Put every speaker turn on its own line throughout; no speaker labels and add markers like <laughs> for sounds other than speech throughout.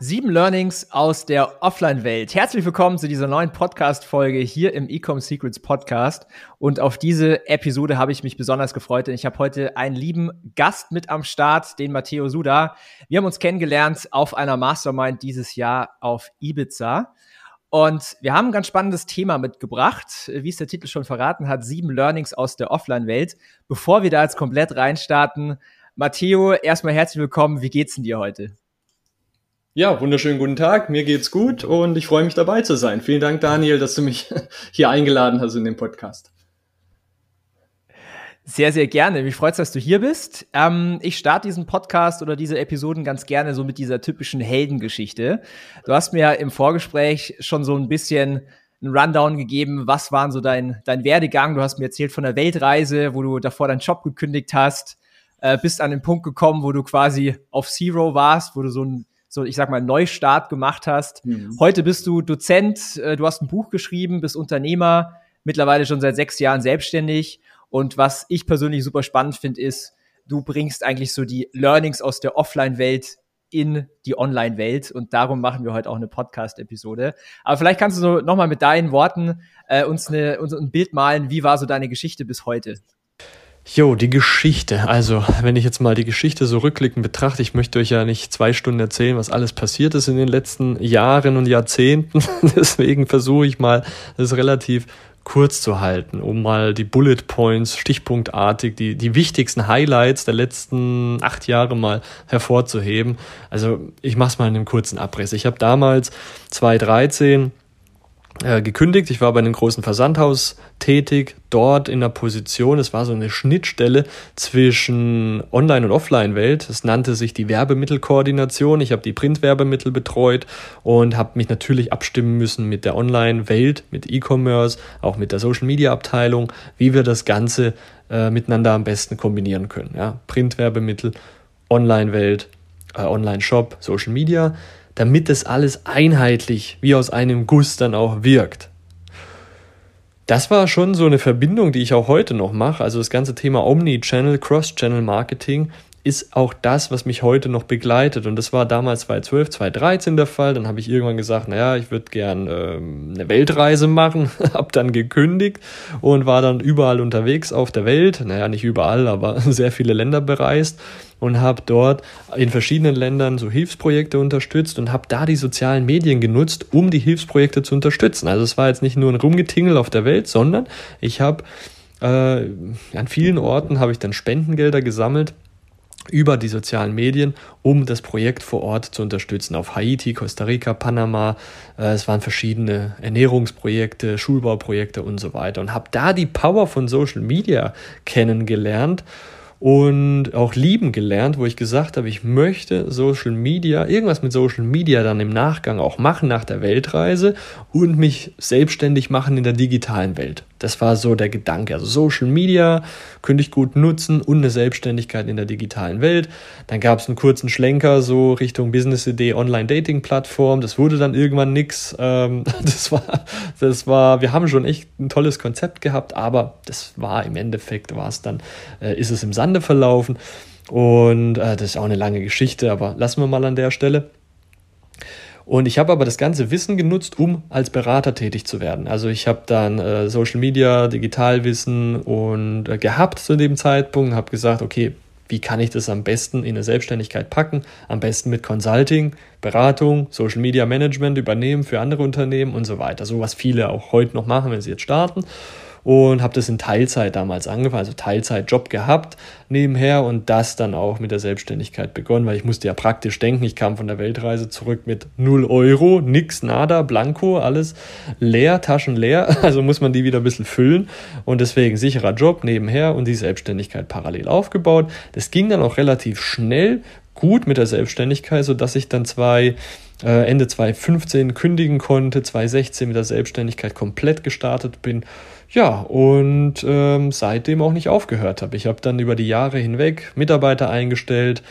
Sieben Learnings aus der Offline-Welt. Herzlich willkommen zu dieser neuen Podcast-Folge hier im Ecom Secrets Podcast. Und auf diese Episode habe ich mich besonders gefreut, denn ich habe heute einen lieben Gast mit am Start, den Matteo Suda. Wir haben uns kennengelernt auf einer Mastermind dieses Jahr auf Ibiza. Und wir haben ein ganz spannendes Thema mitgebracht, wie es der Titel schon verraten hat, sieben Learnings aus der Offline-Welt. Bevor wir da jetzt komplett reinstarten, Matteo, erstmal herzlich willkommen. Wie geht's denn dir heute?
Ja, wunderschönen guten Tag. Mir geht's gut und ich freue mich dabei zu sein. Vielen Dank, Daniel, dass du mich <laughs> hier eingeladen hast in den Podcast.
Sehr, sehr gerne. Mich freut es, dass du hier bist. Ähm, ich starte diesen Podcast oder diese Episoden ganz gerne so mit dieser typischen Heldengeschichte. Du hast mir im Vorgespräch schon so ein bisschen einen Rundown gegeben. Was waren so dein, dein Werdegang? Du hast mir erzählt von der Weltreise, wo du davor deinen Job gekündigt hast, äh, bist an den Punkt gekommen, wo du quasi auf Zero warst, wo du so ein so, ich sag mal, Neustart gemacht hast. Mhm. Heute bist du Dozent, äh, du hast ein Buch geschrieben, bist Unternehmer, mittlerweile schon seit sechs Jahren selbstständig. Und was ich persönlich super spannend finde, ist, du bringst eigentlich so die Learnings aus der Offline-Welt in die Online-Welt und darum machen wir heute auch eine Podcast-Episode. Aber vielleicht kannst du so nochmal mit deinen Worten äh, uns, eine, uns ein Bild malen, wie war so deine Geschichte bis heute?
Jo, die Geschichte. Also, wenn ich jetzt mal die Geschichte so rückblickend betrachte, ich möchte euch ja nicht zwei Stunden erzählen, was alles passiert ist in den letzten Jahren und Jahrzehnten. <laughs> Deswegen versuche ich mal, das relativ kurz zu halten, um mal die Bullet Points stichpunktartig, die, die wichtigsten Highlights der letzten acht Jahre mal hervorzuheben. Also ich mache es mal in einem kurzen Abriss. Ich habe damals 2013 äh, gekündigt. Ich war bei einem großen Versandhaus tätig, dort in der Position, es war so eine Schnittstelle zwischen Online- und Offline-Welt. Es nannte sich die Werbemittelkoordination. Ich habe die Printwerbemittel betreut und habe mich natürlich abstimmen müssen mit der Online-Welt, mit E-Commerce, auch mit der Social-Media-Abteilung, wie wir das Ganze äh, miteinander am besten kombinieren können. Ja? Printwerbemittel, Online-Welt, äh, Online-Shop, Social Media damit das alles einheitlich wie aus einem Guss dann auch wirkt. Das war schon so eine Verbindung, die ich auch heute noch mache. Also das ganze Thema Omni-Channel, Cross-Channel Marketing ist auch das, was mich heute noch begleitet. Und das war damals 2012, 2013 der Fall. Dann habe ich irgendwann gesagt, naja, ich würde gern ähm, eine Weltreise machen, <laughs> habe dann gekündigt und war dann überall unterwegs auf der Welt. Naja, nicht überall, aber <laughs> sehr viele Länder bereist und habe dort in verschiedenen Ländern so Hilfsprojekte unterstützt und habe da die sozialen Medien genutzt, um die Hilfsprojekte zu unterstützen. Also es war jetzt nicht nur ein Rumgetingel auf der Welt, sondern ich habe äh, an vielen Orten habe ich dann Spendengelder gesammelt über die sozialen Medien, um das Projekt vor Ort zu unterstützen. Auf Haiti, Costa Rica, Panama. Äh, es waren verschiedene Ernährungsprojekte, Schulbauprojekte und so weiter. Und habe da die Power von Social Media kennengelernt und auch lieben gelernt, wo ich gesagt habe, ich möchte Social Media, irgendwas mit Social Media dann im Nachgang auch machen nach der Weltreise und mich selbstständig machen in der digitalen Welt. Das war so der Gedanke. Also Social Media könnte ich gut nutzen und eine Selbstständigkeit in der digitalen Welt. Dann gab es einen kurzen Schlenker so Richtung Business-Idee, Online-Dating-Plattform. Das wurde dann irgendwann nix. Ähm, <laughs> das war, das war, wir haben schon echt ein tolles Konzept gehabt, aber das war im Endeffekt, war es dann, äh, ist es im Sande verlaufen. Und äh, das ist auch eine lange Geschichte, aber lassen wir mal an der Stelle. Und ich habe aber das ganze Wissen genutzt, um als Berater tätig zu werden. Also ich habe dann äh, Social Media, Digitalwissen und äh, gehabt zu dem Zeitpunkt, habe gesagt, okay, wie kann ich das am besten in eine Selbstständigkeit packen? Am besten mit Consulting, Beratung, Social Media Management übernehmen für andere Unternehmen und so weiter. So was viele auch heute noch machen, wenn sie jetzt starten und habe das in Teilzeit damals angefangen, also Teilzeitjob gehabt nebenher und das dann auch mit der Selbstständigkeit begonnen, weil ich musste ja praktisch denken, ich kam von der Weltreise zurück mit 0 Euro, nix, nada, blanco, alles leer, Taschen leer, <laughs> also muss man die wieder ein bisschen füllen und deswegen sicherer Job nebenher und die Selbstständigkeit parallel aufgebaut. Das ging dann auch relativ schnell, gut mit der Selbstständigkeit, sodass ich dann zwei äh, Ende 2015 kündigen konnte, 2016 mit der Selbstständigkeit komplett gestartet bin. Ja, und ähm, seitdem auch nicht aufgehört habe. Ich habe dann über die Jahre hinweg Mitarbeiter eingestellt,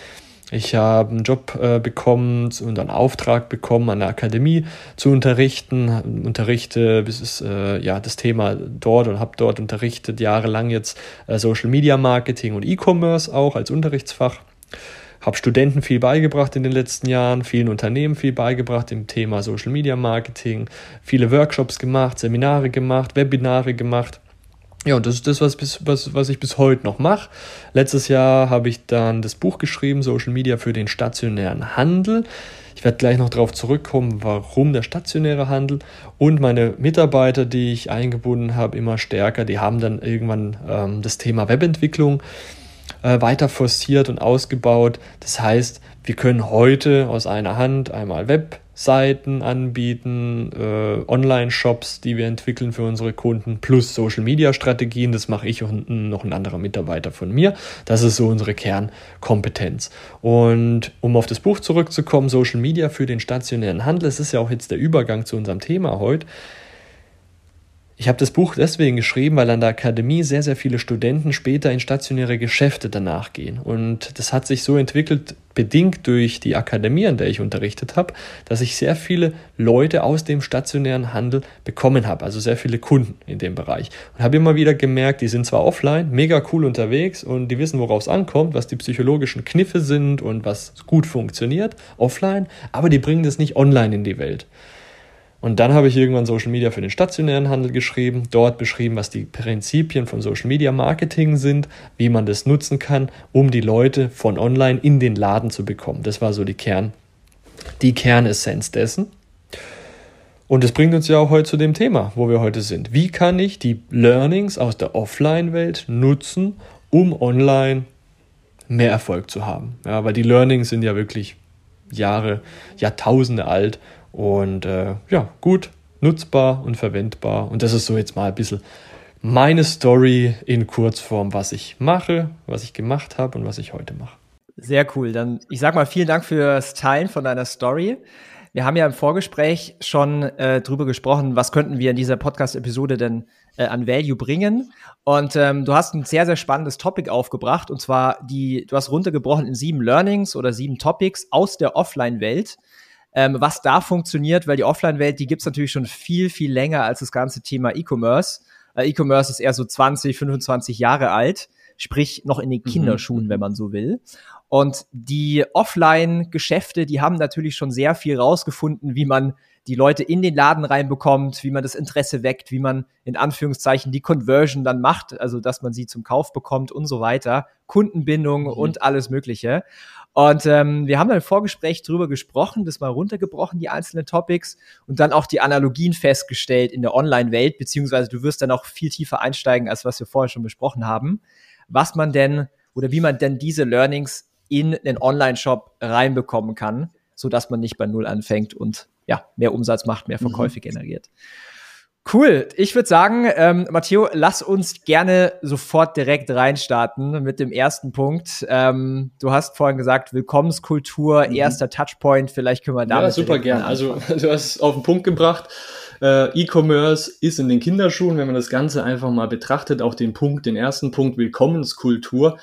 ich habe einen Job äh, bekommen und einen Auftrag bekommen, an der Akademie zu unterrichten. Unterrichte bis es, äh, ja, das Thema dort und habe dort unterrichtet, jahrelang jetzt äh, Social Media Marketing und E-Commerce auch als Unterrichtsfach. Habe Studenten viel beigebracht in den letzten Jahren, vielen Unternehmen viel beigebracht im Thema Social Media Marketing, viele Workshops gemacht, Seminare gemacht, Webinare gemacht. Ja, und das ist das, was, was, was ich bis heute noch mache. Letztes Jahr habe ich dann das Buch geschrieben, Social Media für den stationären Handel. Ich werde gleich noch darauf zurückkommen, warum der stationäre Handel und meine Mitarbeiter, die ich eingebunden habe, immer stärker, die haben dann irgendwann ähm, das Thema Webentwicklung äh, weiter forciert und ausgebaut. Das heißt, wir können heute aus einer Hand einmal Web Seiten anbieten, äh, Online-Shops, die wir entwickeln für unsere Kunden, plus Social-Media-Strategien. Das mache ich und noch ein anderer Mitarbeiter von mir. Das ist so unsere Kernkompetenz. Und um auf das Buch zurückzukommen, Social Media für den stationären Handel, es ist ja auch jetzt der Übergang zu unserem Thema heute. Ich habe das Buch deswegen geschrieben, weil an der Akademie sehr, sehr viele Studenten später in stationäre Geschäfte danach gehen. Und das hat sich so entwickelt, bedingt durch die Akademie, an der ich unterrichtet habe, dass ich sehr viele Leute aus dem stationären Handel bekommen habe, also sehr viele Kunden in dem Bereich. Und habe immer wieder gemerkt, die sind zwar offline, mega cool unterwegs und die wissen, worauf es ankommt, was die psychologischen Kniffe sind und was gut funktioniert offline, aber die bringen das nicht online in die Welt. Und dann habe ich irgendwann Social Media für den stationären Handel geschrieben, dort beschrieben, was die Prinzipien von Social Media Marketing sind, wie man das nutzen kann, um die Leute von online in den Laden zu bekommen. Das war so die Kern, die Kernessenz dessen. Und das bringt uns ja auch heute zu dem Thema, wo wir heute sind. Wie kann ich die Learnings aus der Offline-Welt nutzen, um online mehr Erfolg zu haben? Ja, weil die Learnings sind ja wirklich Jahre, Jahrtausende alt und äh, ja, gut, nutzbar und verwendbar. Und das ist so jetzt mal ein bisschen meine Story in Kurzform, was ich mache, was ich gemacht habe und was ich heute mache.
Sehr cool. Dann, ich sag mal, vielen Dank fürs Teilen von deiner Story. Wir haben ja im Vorgespräch schon äh, drüber gesprochen, was könnten wir in dieser Podcast-Episode denn äh, an Value bringen. Und ähm, du hast ein sehr, sehr spannendes Topic aufgebracht, und zwar die, du hast runtergebrochen in sieben Learnings oder sieben Topics aus der Offline-Welt ähm, was da funktioniert, weil die Offline-Welt, die gibt's natürlich schon viel, viel länger als das ganze Thema E-Commerce. Äh, E-Commerce ist eher so 20, 25 Jahre alt, sprich noch in den mhm. Kinderschuhen, mhm. wenn man so will. Und die Offline-Geschäfte, die haben natürlich schon sehr viel rausgefunden, wie man die Leute in den Laden reinbekommt, wie man das Interesse weckt, wie man in Anführungszeichen die Conversion dann macht, also dass man sie zum Kauf bekommt und so weiter, Kundenbindung mhm. und alles Mögliche. Und ähm, wir haben dann im Vorgespräch drüber gesprochen, das mal runtergebrochen, die einzelnen Topics und dann auch die Analogien festgestellt in der Online-Welt, beziehungsweise du wirst dann auch viel tiefer einsteigen, als was wir vorher schon besprochen haben, was man denn oder wie man denn diese Learnings in den Online-Shop reinbekommen kann, so dass man nicht bei Null anfängt und ja, mehr Umsatz macht, mehr Verkäufe mhm. generiert. Cool. Ich würde sagen, ähm, Matteo, lass uns gerne sofort direkt reinstarten mit dem ersten Punkt. Ähm, du hast vorhin gesagt, Willkommenskultur, mhm. erster Touchpoint. Vielleicht können wir damit.
Ja, super gern. Also <laughs> du hast es auf den Punkt gebracht. Äh, E-Commerce ist in den Kinderschuhen, wenn man das Ganze einfach mal betrachtet, auch den Punkt, den ersten Punkt Willkommenskultur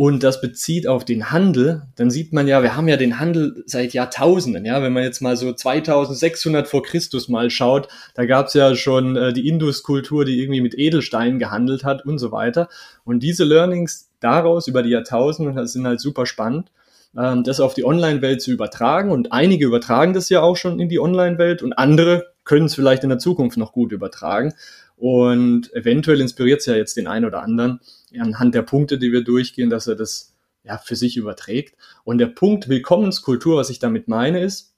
und das bezieht auf den Handel, dann sieht man ja, wir haben ja den Handel seit Jahrtausenden, ja, wenn man jetzt mal so 2600 vor Christus mal schaut, da gab es ja schon äh, die Induskultur, die irgendwie mit Edelsteinen gehandelt hat und so weiter. Und diese Learnings daraus über die Jahrtausende sind halt super spannend, ähm, das auf die Online-Welt zu übertragen. Und einige übertragen das ja auch schon in die Online-Welt und andere können es vielleicht in der Zukunft noch gut übertragen. Und eventuell inspiriert es ja jetzt den einen oder anderen anhand der Punkte, die wir durchgehen, dass er das ja für sich überträgt. Und der Punkt Willkommenskultur, was ich damit meine, ist,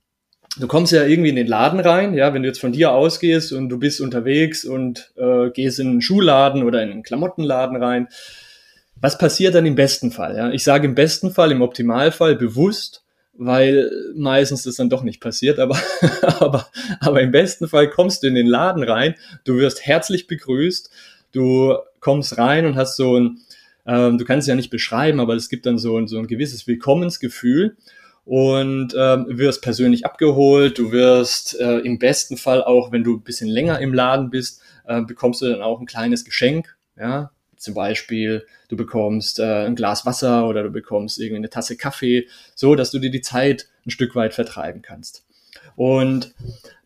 du kommst ja irgendwie in den Laden rein, ja, wenn du jetzt von dir ausgehst und du bist unterwegs und äh, gehst in einen Schuhladen oder in einen Klamottenladen rein. Was passiert dann im besten Fall? Ja? Ich sage im besten Fall, im Optimalfall bewusst, weil meistens das dann doch nicht passiert, aber, <laughs> aber, aber im besten Fall kommst du in den Laden rein, du wirst herzlich begrüßt, du kommst rein und hast so ein, Ähm, du kannst es ja nicht beschreiben, aber es gibt dann so, so ein gewisses Willkommensgefühl und ähm, wirst persönlich abgeholt. Du wirst äh, im besten Fall auch, wenn du ein bisschen länger im Laden bist, äh, bekommst du dann auch ein kleines Geschenk. Ja, zum Beispiel, du bekommst äh, ein Glas Wasser oder du bekommst irgendwie eine Tasse Kaffee, so dass du dir die Zeit ein Stück weit vertreiben kannst. Und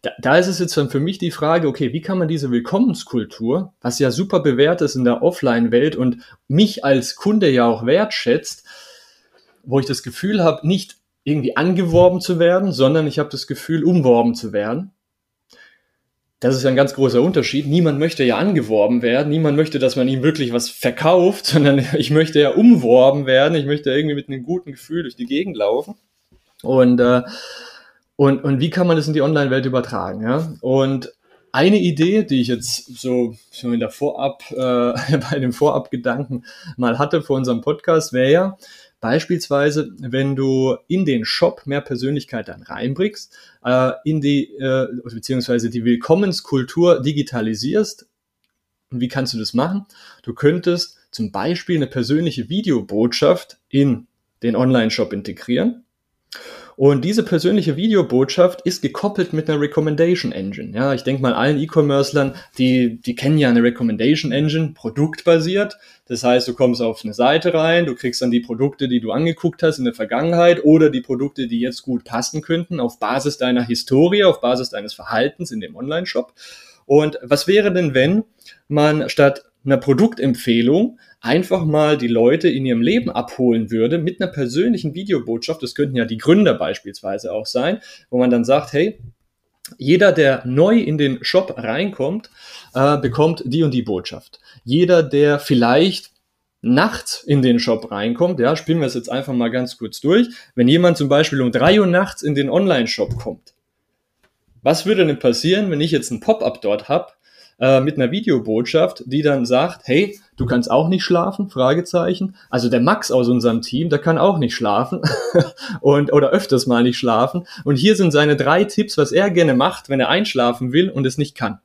da, da ist es jetzt dann für mich die Frage, okay, wie kann man diese Willkommenskultur, was ja super bewährt ist in der Offline-Welt und mich als Kunde ja auch wertschätzt, wo ich das Gefühl habe, nicht irgendwie angeworben zu werden, sondern ich habe das Gefühl, umworben zu werden. Das ist ja ein ganz großer Unterschied. Niemand möchte ja angeworben werden. Niemand möchte, dass man ihm wirklich was verkauft, <laughs> sondern ich möchte ja umworben werden. Ich möchte irgendwie mit einem guten Gefühl durch die Gegend laufen. Und, äh, und, und wie kann man das in die Online-Welt übertragen? Ja? Und eine Idee, die ich jetzt so, so in der Vorab, äh, <laughs> bei dem Vorabgedanken mal hatte vor unserem Podcast, wäre ja, Beispielsweise, wenn du in den Shop mehr Persönlichkeit dann reinbringst, äh, in die, äh, beziehungsweise die Willkommenskultur digitalisierst. Und wie kannst du das machen? Du könntest zum Beispiel eine persönliche Videobotschaft in den Online-Shop integrieren und diese persönliche Videobotschaft ist gekoppelt mit einer Recommendation Engine. Ja, ich denke mal, allen E-Commercern, die, die kennen ja eine Recommendation Engine, produktbasiert. Das heißt, du kommst auf eine Seite rein, du kriegst dann die Produkte, die du angeguckt hast in der Vergangenheit oder die Produkte, die jetzt gut passen könnten, auf Basis deiner Historie, auf Basis deines Verhaltens in dem Online-Shop. Und was wäre denn, wenn man statt einer Produktempfehlung einfach mal die Leute in ihrem Leben abholen würde mit einer persönlichen Videobotschaft. Das könnten ja die Gründer beispielsweise auch sein, wo man dann sagt, hey, jeder, der neu in den Shop reinkommt, äh, bekommt die und die Botschaft. Jeder, der vielleicht nachts in den Shop reinkommt, ja, spielen wir es jetzt einfach mal ganz kurz durch. Wenn jemand zum Beispiel um drei Uhr nachts in den Online-Shop kommt, was würde denn passieren, wenn ich jetzt ein Pop-up dort habe, äh, mit einer Videobotschaft, die dann sagt, hey, du kannst auch nicht schlafen? Fragezeichen. Also der Max aus unserem Team, der kann auch nicht schlafen <laughs> und oder öfters mal nicht schlafen. Und hier sind seine drei Tipps, was er gerne macht, wenn er einschlafen will und es nicht kann.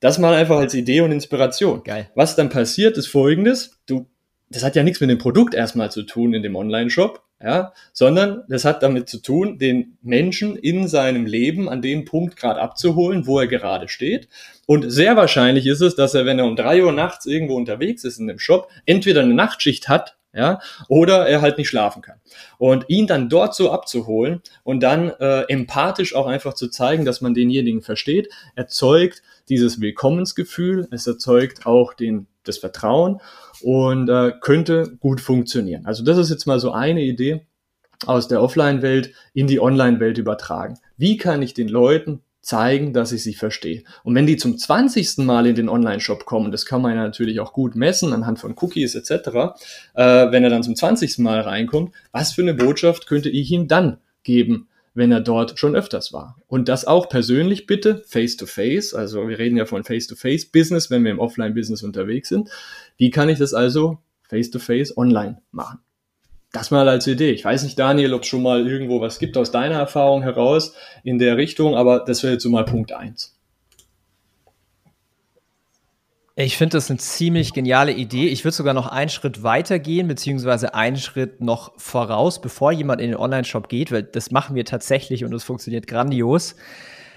Das mal einfach als Idee und Inspiration.
Geil.
Was dann passiert, ist folgendes. Du, das hat ja nichts mit dem Produkt erstmal zu tun in dem Online-Shop ja, sondern das hat damit zu tun, den Menschen in seinem Leben an dem Punkt gerade abzuholen, wo er gerade steht. Und sehr wahrscheinlich ist es, dass er, wenn er um drei Uhr nachts irgendwo unterwegs ist in dem Shop, entweder eine Nachtschicht hat, ja, oder er halt nicht schlafen kann. Und ihn dann dort so abzuholen und dann äh, empathisch auch einfach zu zeigen, dass man denjenigen versteht, erzeugt dieses Willkommensgefühl, es erzeugt auch den, das Vertrauen und äh, könnte gut funktionieren. Also das ist jetzt mal so eine Idee aus der Offline-Welt in die Online-Welt übertragen. Wie kann ich den Leuten zeigen, dass ich sie verstehe? Und wenn die zum 20. Mal in den Online-Shop kommen, das kann man ja natürlich auch gut messen anhand von Cookies etc., äh, wenn er dann zum 20. Mal reinkommt, was für eine Botschaft könnte ich ihm dann geben? Wenn er dort schon öfters war. Und das auch persönlich bitte, face to face. Also wir reden ja von face to face Business, wenn wir im Offline Business unterwegs sind. Wie kann ich das also face to face online machen? Das mal als Idee. Ich weiß nicht, Daniel, ob es schon mal irgendwo was gibt aus deiner Erfahrung heraus in der Richtung, aber das wäre jetzt so mal Punkt eins.
Ich finde das eine ziemlich geniale Idee. Ich würde sogar noch einen Schritt weiter gehen, beziehungsweise einen Schritt noch voraus, bevor jemand in den Online-Shop geht, weil das machen wir tatsächlich und das funktioniert grandios,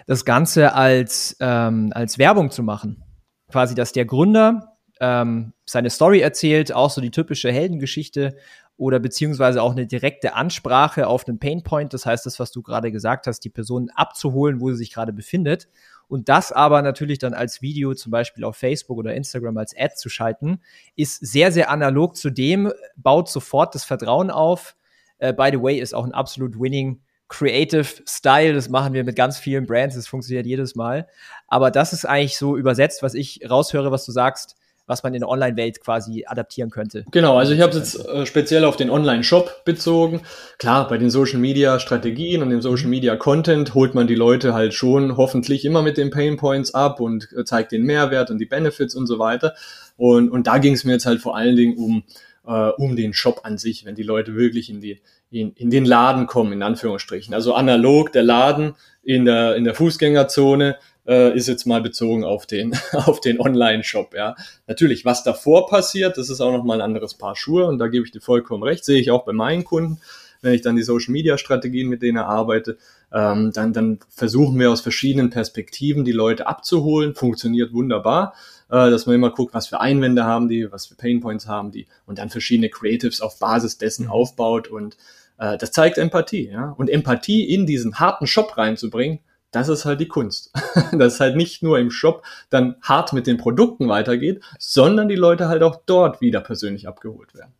das Ganze als, ähm, als Werbung zu machen. Quasi, dass der Gründer ähm, seine Story erzählt, auch so die typische Heldengeschichte oder beziehungsweise auch eine direkte Ansprache auf einen Painpoint. Das heißt, das, was du gerade gesagt hast, die Person abzuholen, wo sie sich gerade befindet und das aber natürlich dann als Video zum Beispiel auf Facebook oder Instagram als Ad zu schalten, ist sehr, sehr analog zu dem, baut sofort das Vertrauen auf. Uh, by the way, ist auch ein absolut winning Creative Style. Das machen wir mit ganz vielen Brands. Das funktioniert jedes Mal. Aber das ist eigentlich so übersetzt, was ich raushöre, was du sagst was man in der Online-Welt quasi adaptieren könnte.
Genau, also ich habe es jetzt äh, speziell auf den Online-Shop bezogen. Klar, bei den Social-Media-Strategien und dem Social-Media-Content holt man die Leute halt schon hoffentlich immer mit den Pain Points ab und äh, zeigt den Mehrwert und die Benefits und so weiter. Und, und da ging es mir jetzt halt vor allen Dingen um, äh, um den Shop an sich, wenn die Leute wirklich in die, in, in den Laden kommen, in Anführungsstrichen. Also analog der Laden in der, in der Fußgängerzone äh, ist jetzt mal bezogen auf den, <laughs> auf den Online-Shop. Ja. Natürlich, was davor passiert, das ist auch nochmal ein anderes Paar Schuhe und da gebe ich dir vollkommen recht, sehe ich auch bei meinen Kunden, wenn ich dann die Social-Media-Strategien mit denen arbeite, ähm, dann, dann versuchen wir aus verschiedenen Perspektiven die Leute abzuholen, funktioniert wunderbar äh, dass man immer guckt, was für Einwände haben die, was für Painpoints haben die und dann verschiedene Creatives auf Basis dessen mhm. aufbaut und äh, das zeigt Empathie, ja. Und Empathie in diesen harten Shop reinzubringen, das ist halt die Kunst. <laughs> dass halt nicht nur im Shop dann hart mit den Produkten weitergeht, sondern die Leute halt auch dort wieder persönlich abgeholt werden.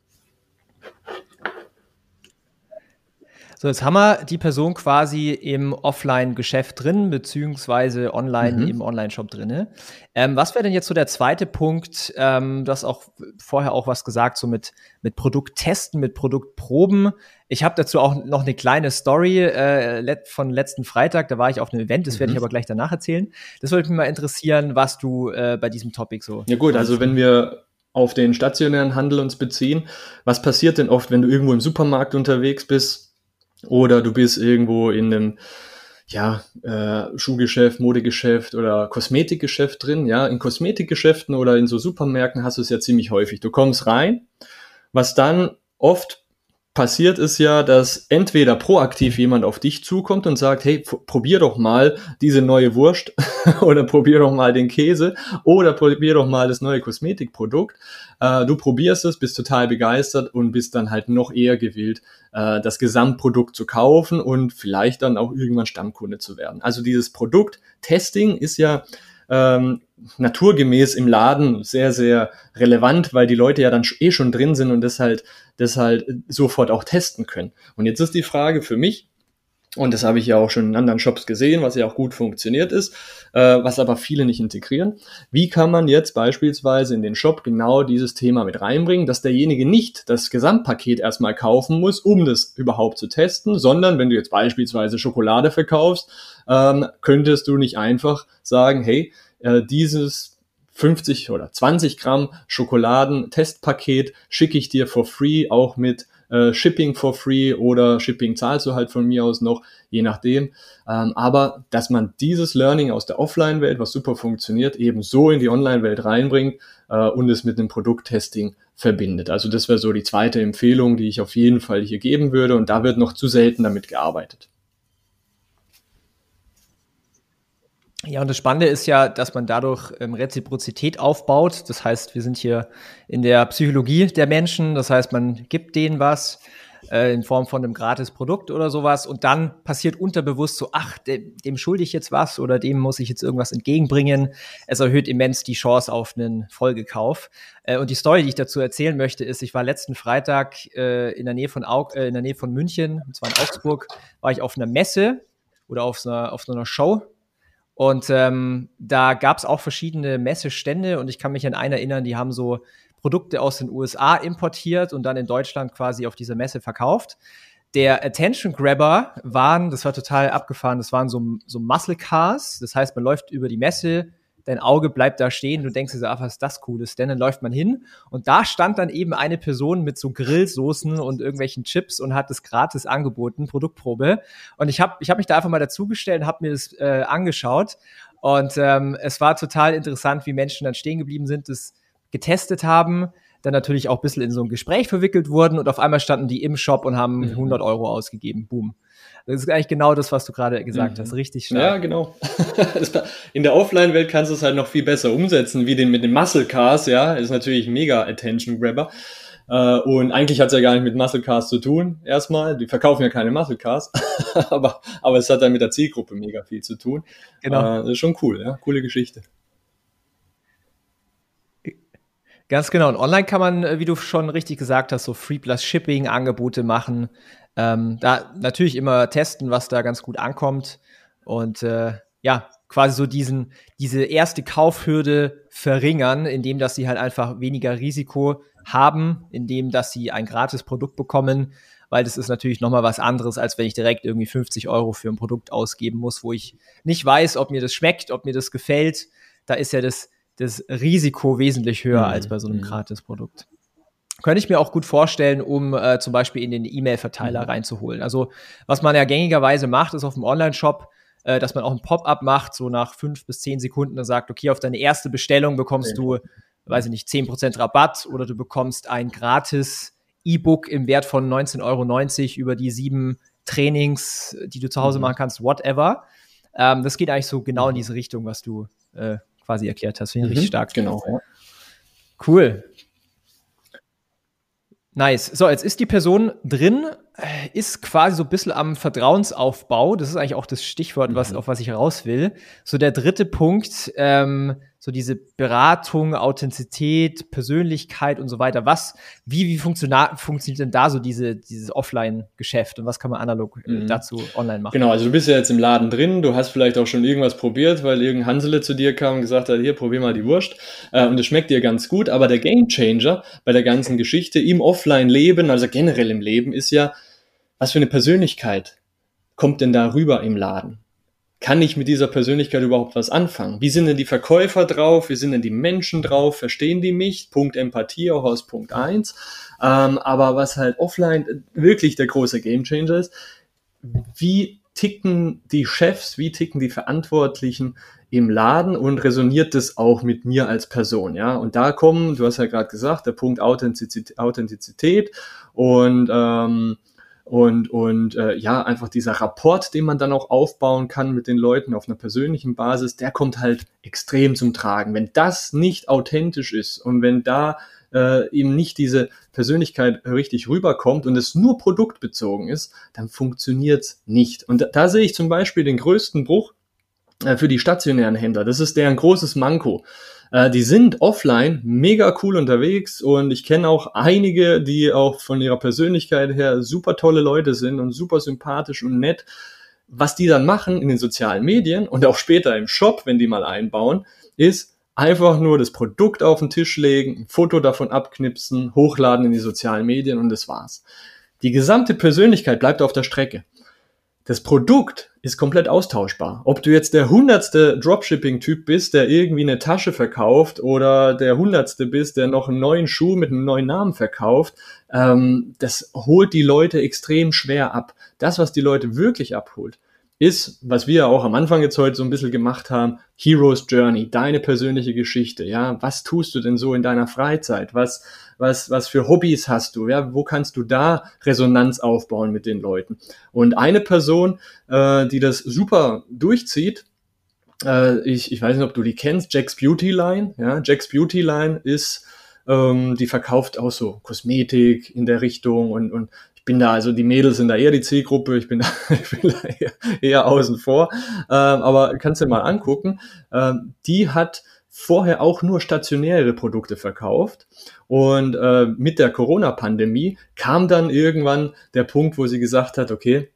So, jetzt haben wir die Person quasi im Offline-Geschäft drin, beziehungsweise online mhm. im Online-Shop drin. Ähm, was wäre denn jetzt so der zweite Punkt? Ähm, du hast auch vorher auch was gesagt, so mit, mit Produkttesten, mit Produktproben. Ich habe dazu auch noch eine kleine Story äh, let von letzten Freitag. Da war ich auf einem Event, das mhm. werde ich aber gleich danach erzählen. Das würde mich mal interessieren, was du äh, bei diesem Topic so.
Ja gut, also wenn wir auf den stationären Handel uns beziehen, was passiert denn oft, wenn du irgendwo im Supermarkt unterwegs bist? Oder du bist irgendwo in einem ja, äh, Schuhgeschäft, Modegeschäft oder Kosmetikgeschäft drin. Ja, in Kosmetikgeschäften oder in so Supermärkten hast du es ja ziemlich häufig. Du kommst rein, was dann oft passiert ist ja, dass entweder proaktiv jemand auf dich zukommt und sagt, hey, probier doch mal diese neue Wurst <laughs> oder probier doch mal den Käse oder probier doch mal das neue Kosmetikprodukt. Äh, du probierst es, bist total begeistert und bist dann halt noch eher gewillt, äh, das Gesamtprodukt zu kaufen und vielleicht dann auch irgendwann Stammkunde zu werden. Also dieses Produkt-Testing ist ja ähm, naturgemäß im Laden sehr, sehr relevant, weil die Leute ja dann eh schon drin sind und das halt, das halt sofort auch testen können. Und jetzt ist die Frage für mich, und das habe ich ja auch schon in anderen Shops gesehen, was ja auch gut funktioniert ist, äh, was aber viele nicht integrieren. Wie kann man jetzt beispielsweise in den Shop genau dieses Thema mit reinbringen, dass derjenige nicht das Gesamtpaket erstmal kaufen muss, um das überhaupt zu testen, sondern wenn du jetzt beispielsweise Schokolade verkaufst, ähm, könntest du nicht einfach sagen, hey, äh, dieses 50 oder 20 Gramm Schokoladen-Testpaket schicke ich dir for free, auch mit äh, Shipping for free oder Shipping zahlst du halt von mir aus noch, je nachdem. Ähm, aber dass man dieses Learning aus der Offline-Welt, was super funktioniert, eben so in die Online-Welt reinbringt äh, und es mit einem Produkttesting verbindet. Also das wäre so die zweite Empfehlung, die ich auf jeden Fall hier geben würde und da wird noch zu selten damit gearbeitet.
Ja, und das Spannende ist ja, dass man dadurch ähm, Reziprozität aufbaut. Das heißt, wir sind hier in der Psychologie der Menschen. Das heißt, man gibt denen was äh, in Form von einem gratis Produkt oder sowas und dann passiert unterbewusst so, ach, dem, dem schulde ich jetzt was oder dem muss ich jetzt irgendwas entgegenbringen. Es erhöht immens die Chance auf einen Folgekauf. Äh, und die Story, die ich dazu erzählen möchte, ist, ich war letzten Freitag äh, in der Nähe von Aug äh, in der Nähe von München, und zwar in Augsburg, war ich auf einer Messe oder auf so einer, auf so einer Show und ähm, da gab es auch verschiedene Messestände und ich kann mich an einen erinnern, die haben so Produkte aus den USA importiert und dann in Deutschland quasi auf dieser Messe verkauft. Der Attention Grabber waren, das war total abgefahren, das waren so, so Muscle Cars. Das heißt, man läuft über die Messe, dein Auge bleibt da stehen, du denkst dir so, ach, was ist das Cooles? Denn dann läuft man hin und da stand dann eben eine Person mit so Grillsoßen und irgendwelchen Chips und hat es gratis angeboten, Produktprobe. Und ich habe ich hab mich da einfach mal dazugestellt und habe mir das äh, angeschaut. Und ähm, es war total interessant, wie Menschen dann stehen geblieben sind, das getestet haben, dann natürlich auch ein bisschen in so ein Gespräch verwickelt wurden und auf einmal standen die im Shop und haben 100 mhm. Euro ausgegeben. Boom. Das ist eigentlich genau das, was du gerade gesagt mhm. hast. Richtig
stark. Ja, genau. <laughs> in der Offline-Welt kannst du es halt noch viel besser umsetzen, wie den mit den Muscle Cars, ja. ist natürlich mega Attention Grabber. Uh, und eigentlich hat es ja gar nicht mit Muscle Cars zu tun, erstmal. Die verkaufen ja keine Muscle Cars, <laughs> aber, aber es hat dann mit der Zielgruppe mega viel zu tun. Genau. Uh, das ist schon cool, ja. Coole Geschichte.
Ganz genau. Und online kann man, äh, wie du schon richtig gesagt hast, so Free Plus Shipping Angebote machen. Ähm, da natürlich immer testen, was da ganz gut ankommt. Und äh, ja, quasi so diesen, diese erste Kaufhürde verringern, indem dass sie halt einfach weniger Risiko haben, indem dass sie ein gratis Produkt bekommen, weil das ist natürlich nochmal was anderes, als wenn ich direkt irgendwie 50 Euro für ein Produkt ausgeben muss, wo ich nicht weiß, ob mir das schmeckt, ob mir das gefällt. Da ist ja das, das Risiko wesentlich höher mhm. als bei so einem mhm. Gratis-Produkt. könnte ich mir auch gut vorstellen, um äh, zum Beispiel in den E-Mail-Verteiler mhm. reinzuholen. Also was man ja gängigerweise macht, ist auf dem Online-Shop, äh, dass man auch ein Pop-up macht, so nach fünf bis zehn Sekunden und sagt, okay, auf deine erste Bestellung bekommst du, weiß ich nicht, zehn Prozent Rabatt oder du bekommst ein gratis E-Book im Wert von 19,90 Euro über die sieben Trainings, die du zu Hause mhm. machen kannst, whatever. Ähm, das geht eigentlich so genau in mhm. diese Richtung, was du äh, quasi erklärt hast. Finde ich mhm. richtig stark.
Genau. Ja.
Cool. Nice. So, jetzt ist die Person drin, ist quasi so ein bisschen am Vertrauensaufbau. Das ist eigentlich auch das Stichwort, was, mhm. auf was ich raus will. So der dritte Punkt, ähm, so diese Beratung, Authentizität, Persönlichkeit und so weiter. Was, wie, wie funktioniert denn da so diese, dieses Offline-Geschäft und was kann man analog äh, mhm. dazu online machen?
Genau, also du bist ja jetzt im Laden drin, du hast vielleicht auch schon irgendwas probiert, weil irgendein Hansele zu dir kam und gesagt hat, hier, probier mal die Wurst äh, und es schmeckt dir ganz gut, aber der Gamechanger bei der ganzen Geschichte im Offline-Leben, also generell im Leben, ist ja, was für eine Persönlichkeit kommt denn da rüber im Laden? Kann ich mit dieser Persönlichkeit überhaupt was anfangen? Wie sind denn die Verkäufer drauf? Wie sind denn die Menschen drauf? Verstehen die mich? Punkt Empathie auch aus Punkt eins. Ähm, aber was halt offline wirklich der große Gamechanger ist, wie ticken die Chefs, wie ticken die Verantwortlichen im Laden und resoniert das auch mit mir als Person, ja? Und da kommen, du hast ja gerade gesagt, der Punkt Authentizität, Authentizität und ähm, und, und äh, ja, einfach dieser Rapport, den man dann auch aufbauen kann mit den Leuten auf einer persönlichen Basis, der kommt halt extrem zum Tragen. Wenn das nicht authentisch ist und wenn da äh, eben nicht diese Persönlichkeit richtig rüberkommt und es nur produktbezogen ist, dann funktioniert's nicht. Und da, da sehe ich zum Beispiel den größten Bruch äh, für die stationären Händler. Das ist deren großes Manko. Äh, die sind offline mega cool unterwegs und ich kenne auch einige, die auch von ihrer Persönlichkeit her super tolle Leute sind und super sympathisch und nett. Was die dann machen in den sozialen Medien und auch später im Shop, wenn die mal einbauen, ist einfach nur das Produkt auf den Tisch legen, ein Foto davon abknipsen, hochladen in die sozialen Medien und das war's. Die gesamte Persönlichkeit bleibt auf der Strecke das Produkt ist komplett austauschbar. Ob du jetzt der hundertste Dropshipping-Typ bist, der irgendwie eine Tasche verkauft oder der hundertste bist, der noch einen neuen Schuh mit einem neuen Namen verkauft, ähm, das holt die Leute extrem schwer ab. Das, was die Leute wirklich abholt, ist, was wir auch am Anfang jetzt heute so ein bisschen gemacht haben, Hero's Journey, deine persönliche Geschichte, ja, was tust du denn so in deiner Freizeit, was, was, was für Hobbys hast du, ja, wo kannst du da Resonanz aufbauen mit den Leuten? Und eine Person, äh, die das super durchzieht, äh, ich, ich weiß nicht, ob du die kennst, Jack's Beauty Line, ja, Jack's Beauty Line ist, ähm, die verkauft auch so Kosmetik in der Richtung und, und bin da, also die Mädels sind da eher die Zielgruppe, ich bin <laughs> da, ich bin da eher, eher außen vor. Ähm, aber kannst du dir mal angucken. Ähm, die hat vorher auch nur stationäre Produkte verkauft. Und äh, mit der Corona-Pandemie kam dann irgendwann der Punkt, wo sie gesagt hat, okay,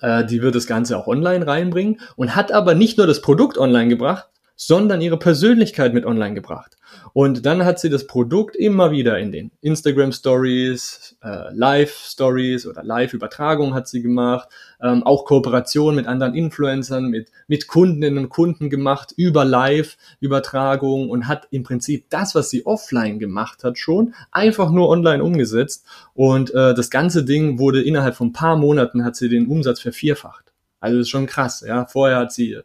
äh, die wird das Ganze auch online reinbringen und hat aber nicht nur das Produkt online gebracht, sondern ihre Persönlichkeit mit online gebracht. Und dann hat sie das Produkt immer wieder in den Instagram Stories, äh, Live Stories oder Live-Übertragungen hat sie gemacht, ähm, auch Kooperation mit anderen Influencern, mit, mit Kundinnen und Kunden gemacht über Live-Übertragungen und hat im Prinzip das, was sie offline gemacht hat, schon einfach nur online umgesetzt. Und äh, das ganze Ding wurde innerhalb von ein paar Monaten hat sie den Umsatz vervierfacht. Also ist schon krass. Ja, vorher hat sie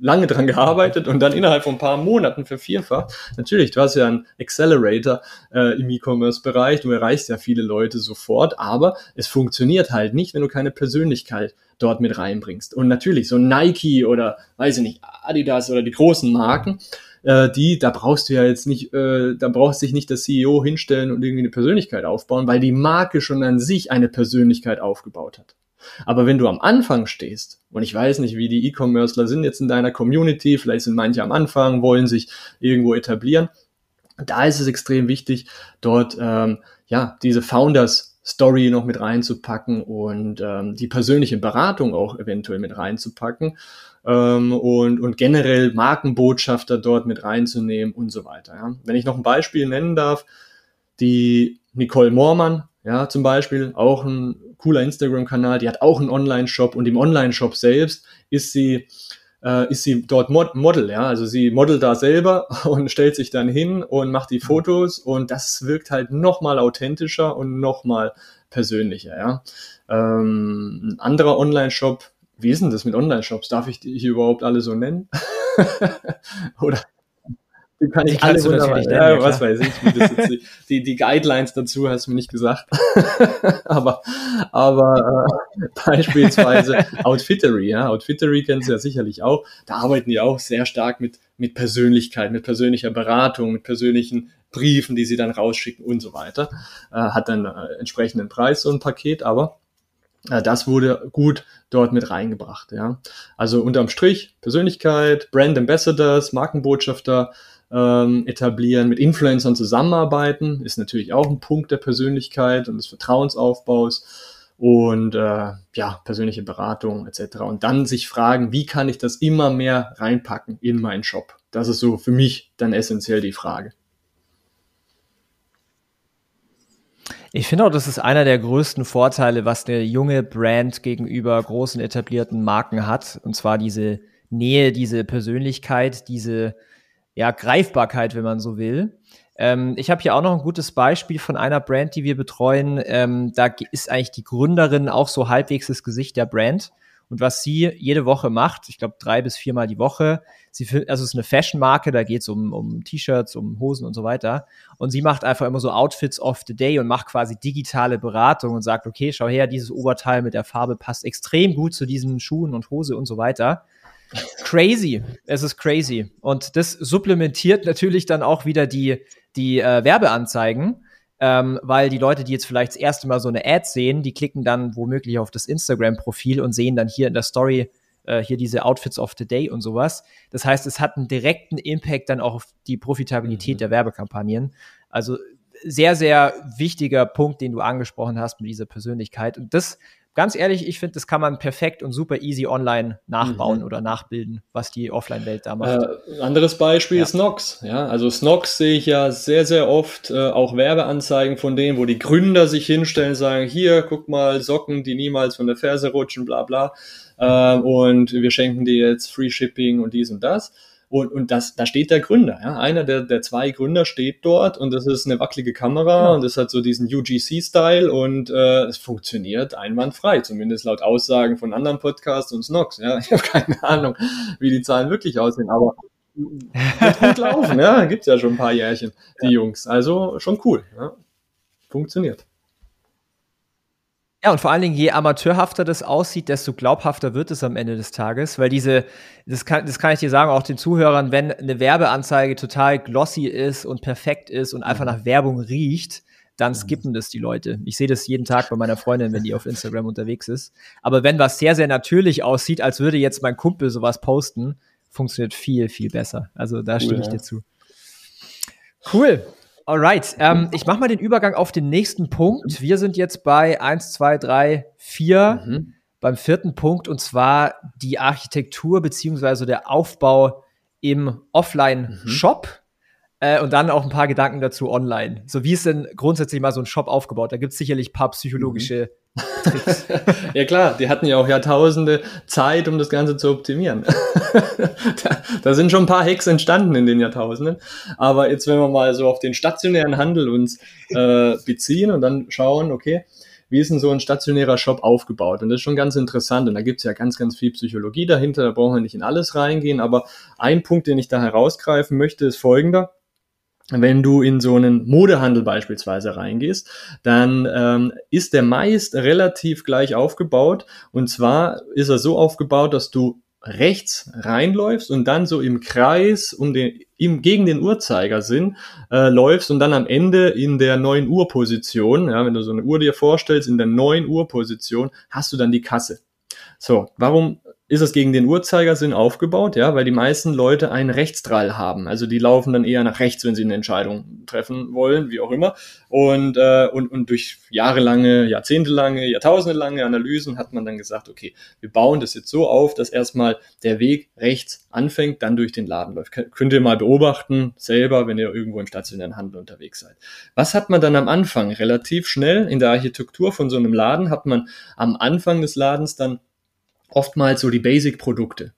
lange dran gearbeitet und dann innerhalb von ein paar Monaten vervierfacht. Natürlich, du hast ja einen Accelerator äh, im E-Commerce-Bereich, du erreichst ja viele Leute sofort, aber es funktioniert halt nicht, wenn du keine Persönlichkeit dort mit reinbringst. Und natürlich, so Nike oder, weiß ich nicht, Adidas oder die großen Marken, äh, die, da brauchst du ja jetzt nicht, äh, da brauchst sich nicht der CEO hinstellen und irgendwie eine Persönlichkeit aufbauen, weil die Marke schon an sich eine Persönlichkeit aufgebaut hat. Aber wenn du am Anfang stehst, und ich weiß nicht, wie die E-Commercer sind jetzt in deiner Community, vielleicht sind manche am Anfang, wollen sich irgendwo etablieren, da ist es extrem wichtig, dort ähm, ja diese Founders Story noch mit reinzupacken und ähm, die persönliche Beratung auch eventuell mit reinzupacken ähm, und, und generell Markenbotschafter dort mit reinzunehmen und so weiter. Ja. Wenn ich noch ein Beispiel nennen darf, die Nicole Moormann, ja, zum Beispiel, auch ein cooler Instagram-Kanal, die hat auch einen Online-Shop und im Online-Shop selbst ist sie, äh, ist sie dort Mod Model, ja. Also sie modelt da selber <laughs> und stellt sich dann hin und macht die Fotos und das wirkt halt nochmal authentischer und nochmal persönlicher, ja. Ähm, ein anderer Online-Shop, wie ist denn das mit Online-Shops? Darf ich die hier überhaupt alle so nennen? <laughs> Oder die kann ich alle wunderbar. Nennen, ja, ja, was weiß ich. die, die Guidelines dazu hast du mir nicht gesagt. <laughs> aber aber äh, beispielsweise Outfittery, ja, Outfittery kennst du ja sicherlich auch. Da arbeiten die auch sehr stark mit, mit Persönlichkeit, mit persönlicher Beratung, mit persönlichen Briefen, die sie dann rausschicken und so weiter. Äh, hat dann äh, entsprechenden Preis, so ein Paket, aber äh, das wurde gut dort mit reingebracht. Ja. Also unterm Strich Persönlichkeit, Brand Ambassadors, Markenbotschafter, ähm, etablieren, mit Influencern zusammenarbeiten, ist natürlich auch ein Punkt der Persönlichkeit und des Vertrauensaufbaus und äh, ja, persönliche Beratung etc. Und dann sich fragen, wie kann ich das immer mehr reinpacken in meinen Shop? Das ist so für mich dann essentiell die Frage.
Ich finde auch, das ist einer der größten Vorteile, was eine junge Brand gegenüber großen etablierten Marken hat. Und zwar diese Nähe, diese Persönlichkeit, diese ja, Greifbarkeit, wenn man so will. Ähm, ich habe hier auch noch ein gutes Beispiel von einer Brand, die wir betreuen. Ähm, da ist eigentlich die Gründerin auch so halbwegs das Gesicht der Brand. Und was sie jede Woche macht, ich glaube drei bis viermal die Woche, sie also es ist eine Fashion-Marke, da geht es um, um T-Shirts, um Hosen und so weiter. Und sie macht einfach immer so Outfits of the Day und macht quasi digitale Beratung und sagt, okay, schau her, dieses Oberteil mit der Farbe passt extrem gut zu diesen Schuhen und Hose und so weiter. Crazy. Es ist crazy. Und das supplementiert natürlich dann auch wieder die, die äh, Werbeanzeigen, ähm, weil die Leute, die jetzt vielleicht das erste Mal so eine Ad sehen, die klicken dann womöglich auf das Instagram-Profil und sehen dann hier in der Story äh, hier diese Outfits of the Day und sowas. Das heißt, es hat einen direkten Impact dann auch auf die Profitabilität mhm. der Werbekampagnen. Also sehr, sehr wichtiger Punkt, den du angesprochen hast mit dieser Persönlichkeit. Und das ganz ehrlich, ich finde, das kann man perfekt und super easy online nachbauen mhm. oder nachbilden, was die Offline-Welt da macht.
Äh, anderes Beispiel ja. ist Snox. Ja, also Snox sehe ich ja sehr, sehr oft äh, auch Werbeanzeigen von denen, wo die Gründer sich hinstellen, sagen, hier, guck mal, Socken, die niemals von der Ferse rutschen, bla bla. Äh, und wir schenken dir jetzt Free Shipping und dies und das. Und, und das, da steht der Gründer, ja. Einer der, der zwei Gründer steht dort und das ist eine wackelige Kamera genau. und das hat so diesen UGC-Style und äh, es funktioniert einwandfrei, zumindest laut Aussagen von anderen Podcasts und Snox. Ja. <laughs> Ich habe keine Ahnung, wie die Zahlen wirklich aussehen, aber wird gut laufen, ja. Gibt's ja schon ein paar Jährchen, die ja. Jungs. Also schon cool. Ja. Funktioniert.
Ja, und vor allen Dingen, je amateurhafter das aussieht, desto glaubhafter wird es am Ende des Tages, weil diese, das kann, das kann ich dir sagen, auch den Zuhörern, wenn eine Werbeanzeige total glossy ist und perfekt ist und einfach mhm. nach Werbung riecht, dann mhm. skippen das die Leute. Ich sehe das jeden Tag bei meiner Freundin, wenn die auf Instagram unterwegs ist. Aber wenn was sehr, sehr natürlich aussieht, als würde jetzt mein Kumpel sowas posten, funktioniert viel, viel besser. Also da stimme cool, ich dir zu. Cool. Alright, ähm, ich mache mal den Übergang auf den nächsten Punkt. Wir sind jetzt bei 1, 2, 3, 4, mhm. beim vierten Punkt und zwar die Architektur beziehungsweise der Aufbau im Offline-Shop. Mhm. Äh, und dann auch ein paar Gedanken dazu online. So wie ist denn grundsätzlich mal so ein Shop aufgebaut? Da gibt es sicherlich ein paar psychologische mhm. <laughs>
Ja klar, die hatten ja auch Jahrtausende Zeit, um das Ganze zu optimieren. <laughs> da, da, sind schon ein paar Hacks entstanden in den Jahrtausenden. Aber jetzt, wenn wir mal so auf den stationären Handel uns äh, beziehen und dann schauen, okay, wie ist denn so ein stationärer Shop aufgebaut? Und das ist schon ganz interessant. Und da gibt es ja ganz, ganz viel Psychologie dahinter. Da brauchen wir nicht in alles reingehen. Aber ein Punkt, den ich da herausgreifen möchte, ist folgender wenn du in so einen Modehandel beispielsweise reingehst, dann ähm, ist der meist relativ gleich aufgebaut. Und zwar ist er so aufgebaut, dass du rechts reinläufst und dann so im Kreis um den, im, gegen den Uhrzeigersinn äh, läufst und dann am Ende in der 9 Uhr Position, ja, wenn du so eine Uhr dir vorstellst, in der 9 Uhr Position hast du dann die Kasse. So, warum ist es gegen den Uhrzeigersinn aufgebaut, ja, weil die meisten Leute einen Rechtsdrall haben. Also die laufen dann eher nach rechts, wenn sie eine Entscheidung treffen wollen, wie auch immer. Und, äh, und, und durch jahrelange, jahrzehntelange, jahrtausendelange Analysen hat man dann gesagt, okay, wir bauen das jetzt so auf, dass erstmal der Weg rechts anfängt, dann durch den Laden läuft. Könnt ihr mal beobachten, selber, wenn ihr irgendwo im stationären Handel unterwegs seid. Was hat man dann am Anfang? Relativ schnell in der Architektur von so einem Laden hat man am Anfang des Ladens dann oftmals so die Basic-Produkte.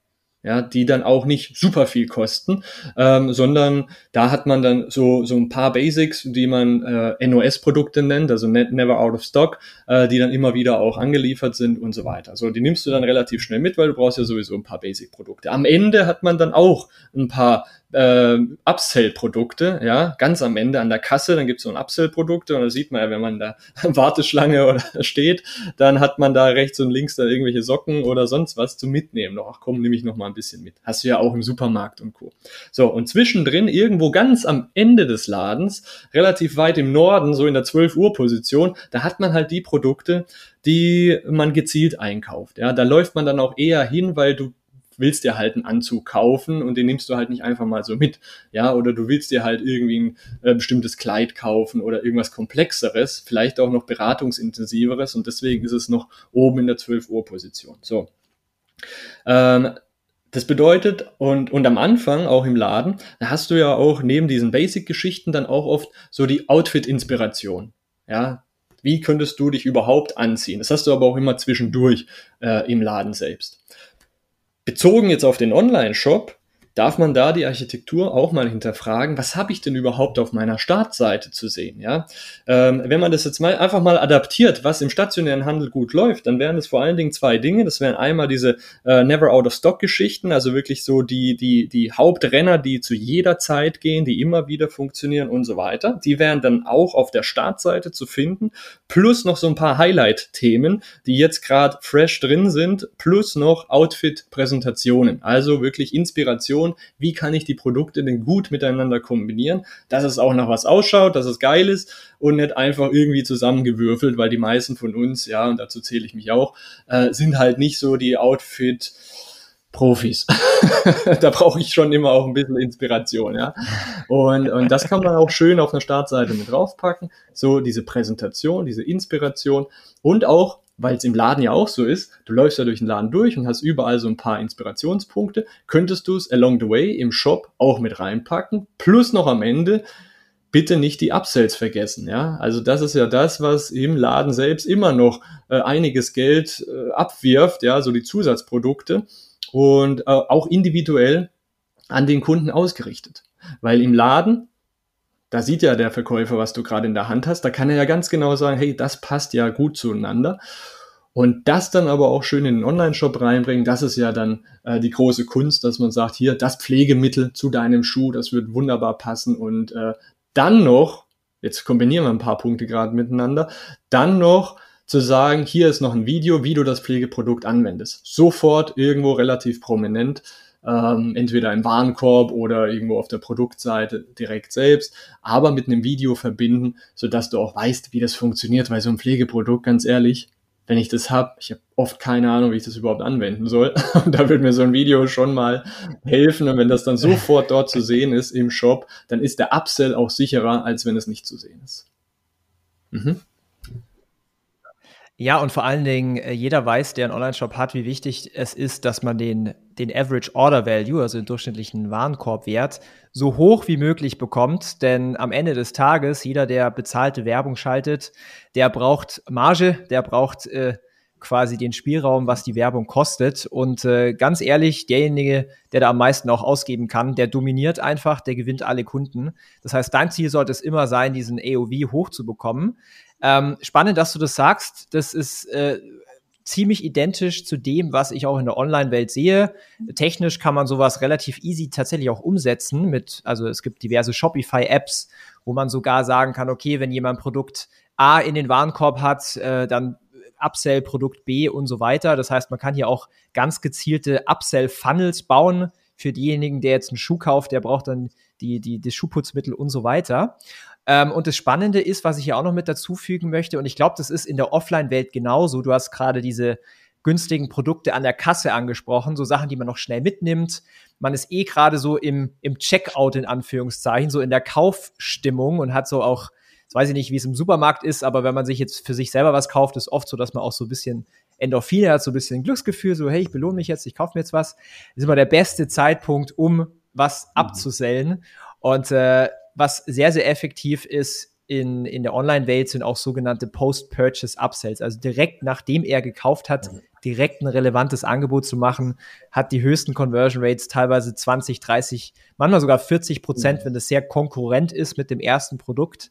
ja, die dann auch nicht super viel kosten, ähm, sondern da hat man dann so, so ein paar Basics, die man äh, NOS-Produkte nennt, also Never Out of Stock, äh, die dann immer wieder auch angeliefert sind und so weiter. So, die nimmst du dann relativ schnell mit, weil du brauchst ja sowieso ein paar Basic-Produkte. Am Ende hat man dann auch ein paar äh, Upsell-Produkte, ja, ganz am Ende an der Kasse, dann gibt es so ein Upsell-Produkte und da sieht man ja, wenn man da <laughs> Warteschlange oder <laughs> steht, dann hat man da rechts und links dann irgendwelche Socken oder sonst was zum Mitnehmen noch. Ach komm, nehme ich noch mal ein bisschen mit. Hast du ja auch im Supermarkt und Co. So, und zwischendrin, irgendwo ganz am Ende des Ladens, relativ weit im Norden, so in der 12 Uhr Position, da hat man halt die Produkte, die man gezielt einkauft. Ja, da läuft man dann auch eher hin, weil du willst dir halt einen Anzug kaufen und den nimmst du halt nicht einfach mal so mit. Ja, oder du willst dir halt irgendwie ein äh, bestimmtes Kleid kaufen oder irgendwas komplexeres, vielleicht auch noch beratungsintensiveres und deswegen ist es noch oben in der 12 Uhr Position. So. Ähm, das bedeutet, und, und am Anfang, auch im Laden, da hast du ja auch neben diesen Basic-Geschichten dann auch oft so die Outfit-Inspiration. Ja, wie könntest du dich überhaupt anziehen? Das hast du aber auch immer zwischendurch äh, im Laden selbst. Bezogen jetzt auf den Online-Shop, darf man da die Architektur auch mal hinterfragen, was habe ich denn überhaupt auf meiner Startseite zu sehen? Ja? Ähm, wenn man das jetzt mal einfach mal adaptiert, was im stationären Handel gut läuft, dann wären es vor allen Dingen zwei Dinge. Das wären einmal diese äh, Never Out of Stock Geschichten, also wirklich so die, die, die Hauptrenner, die zu jeder Zeit gehen, die immer wieder funktionieren und so weiter. Die wären dann auch auf der Startseite zu finden, plus noch so ein paar Highlight-Themen, die jetzt gerade fresh drin sind, plus noch Outfit-Präsentationen, also wirklich Inspiration, wie kann ich die Produkte denn gut miteinander kombinieren, dass es auch nach was ausschaut, dass es geil ist und nicht einfach irgendwie zusammengewürfelt, weil die meisten von uns, ja, und dazu zähle ich mich auch, äh, sind halt nicht so die Outfit- Profis. <laughs> da brauche ich schon immer auch ein bisschen Inspiration, ja. Und, und das kann man auch schön auf einer Startseite mit draufpacken. So diese Präsentation, diese Inspiration und auch, weil es im Laden ja auch so ist, du läufst ja durch den Laden durch und hast überall so ein paar Inspirationspunkte, könntest du es along the way im Shop auch mit reinpacken, plus noch am Ende bitte nicht die Upsells vergessen, ja. Also das ist ja das, was im Laden selbst immer noch äh, einiges Geld äh, abwirft, ja, so die Zusatzprodukte und äh, auch individuell an den Kunden ausgerichtet. Weil im Laden, da sieht ja der Verkäufer, was du gerade in der Hand hast, da kann er ja ganz genau sagen, hey, das passt ja gut zueinander. Und das dann aber auch schön in den Online-Shop reinbringen, das ist ja dann äh, die große Kunst, dass man sagt, hier, das Pflegemittel zu deinem Schuh, das wird wunderbar passen. Und äh, dann noch, jetzt kombinieren wir ein paar Punkte gerade miteinander, dann noch zu sagen, hier ist noch ein Video, wie du das Pflegeprodukt anwendest. Sofort irgendwo relativ prominent, ähm, entweder im Warenkorb oder irgendwo auf der Produktseite direkt selbst, aber mit einem Video verbinden, sodass du auch weißt, wie das funktioniert, weil so ein Pflegeprodukt, ganz ehrlich, wenn ich das habe, ich habe oft keine Ahnung, wie ich das überhaupt anwenden soll. <laughs> Da wird mir so ein Video schon mal helfen. Und wenn das dann sofort dort zu sehen ist im Shop, dann ist der Upsell auch sicherer, als wenn es nicht zu sehen ist. Mhm.
Ja, und vor allen Dingen, äh, jeder weiß, der einen Online-Shop hat, wie wichtig es ist, dass man den, den Average Order Value, also den durchschnittlichen Warenkorbwert, so hoch wie möglich bekommt. Denn am Ende des Tages, jeder, der bezahlte Werbung schaltet, der braucht Marge, der braucht äh, quasi den Spielraum, was die Werbung kostet. Und äh, ganz ehrlich, derjenige, der da am meisten auch ausgeben kann, der dominiert einfach, der gewinnt alle Kunden. Das heißt, dein Ziel sollte es immer sein, diesen AOV hochzubekommen. Ähm, spannend, dass du das sagst. Das ist äh, ziemlich identisch zu dem, was ich auch in der Online-Welt sehe. Technisch kann man sowas relativ easy tatsächlich auch umsetzen mit, also es gibt diverse Shopify-Apps, wo man sogar sagen kann, okay, wenn jemand Produkt A in den Warenkorb hat, äh, dann Upsell Produkt B und so weiter. Das heißt, man kann hier auch ganz gezielte Upsell-Funnels bauen für diejenigen, der jetzt einen Schuh kauft, der braucht dann die, die, das Schuhputzmittel und so weiter. Ähm, und das Spannende ist, was ich hier auch noch mit dazu fügen möchte, und ich glaube, das ist in der Offline-Welt genauso. Du hast gerade diese günstigen Produkte an der Kasse angesprochen, so Sachen, die man noch schnell mitnimmt. Man ist eh gerade so im, im Checkout in Anführungszeichen, so in der Kaufstimmung und hat so auch, jetzt weiß ich nicht, wie es im Supermarkt ist, aber wenn man sich jetzt für sich selber was kauft, ist oft so, dass man auch so ein bisschen Endorphine hat, so ein bisschen Glücksgefühl, so hey, ich belohne mich jetzt, ich kaufe mir jetzt was. Das ist immer der beste Zeitpunkt, um was abzusellen. Und äh, was sehr, sehr effektiv ist, in, in der Online-Welt sind auch sogenannte Post-Purchase Upsells. Also direkt nachdem er gekauft hat, direkt ein relevantes Angebot zu machen, hat die höchsten Conversion Rates, teilweise 20, 30, manchmal sogar 40 Prozent, wenn das sehr konkurrent ist mit dem ersten Produkt.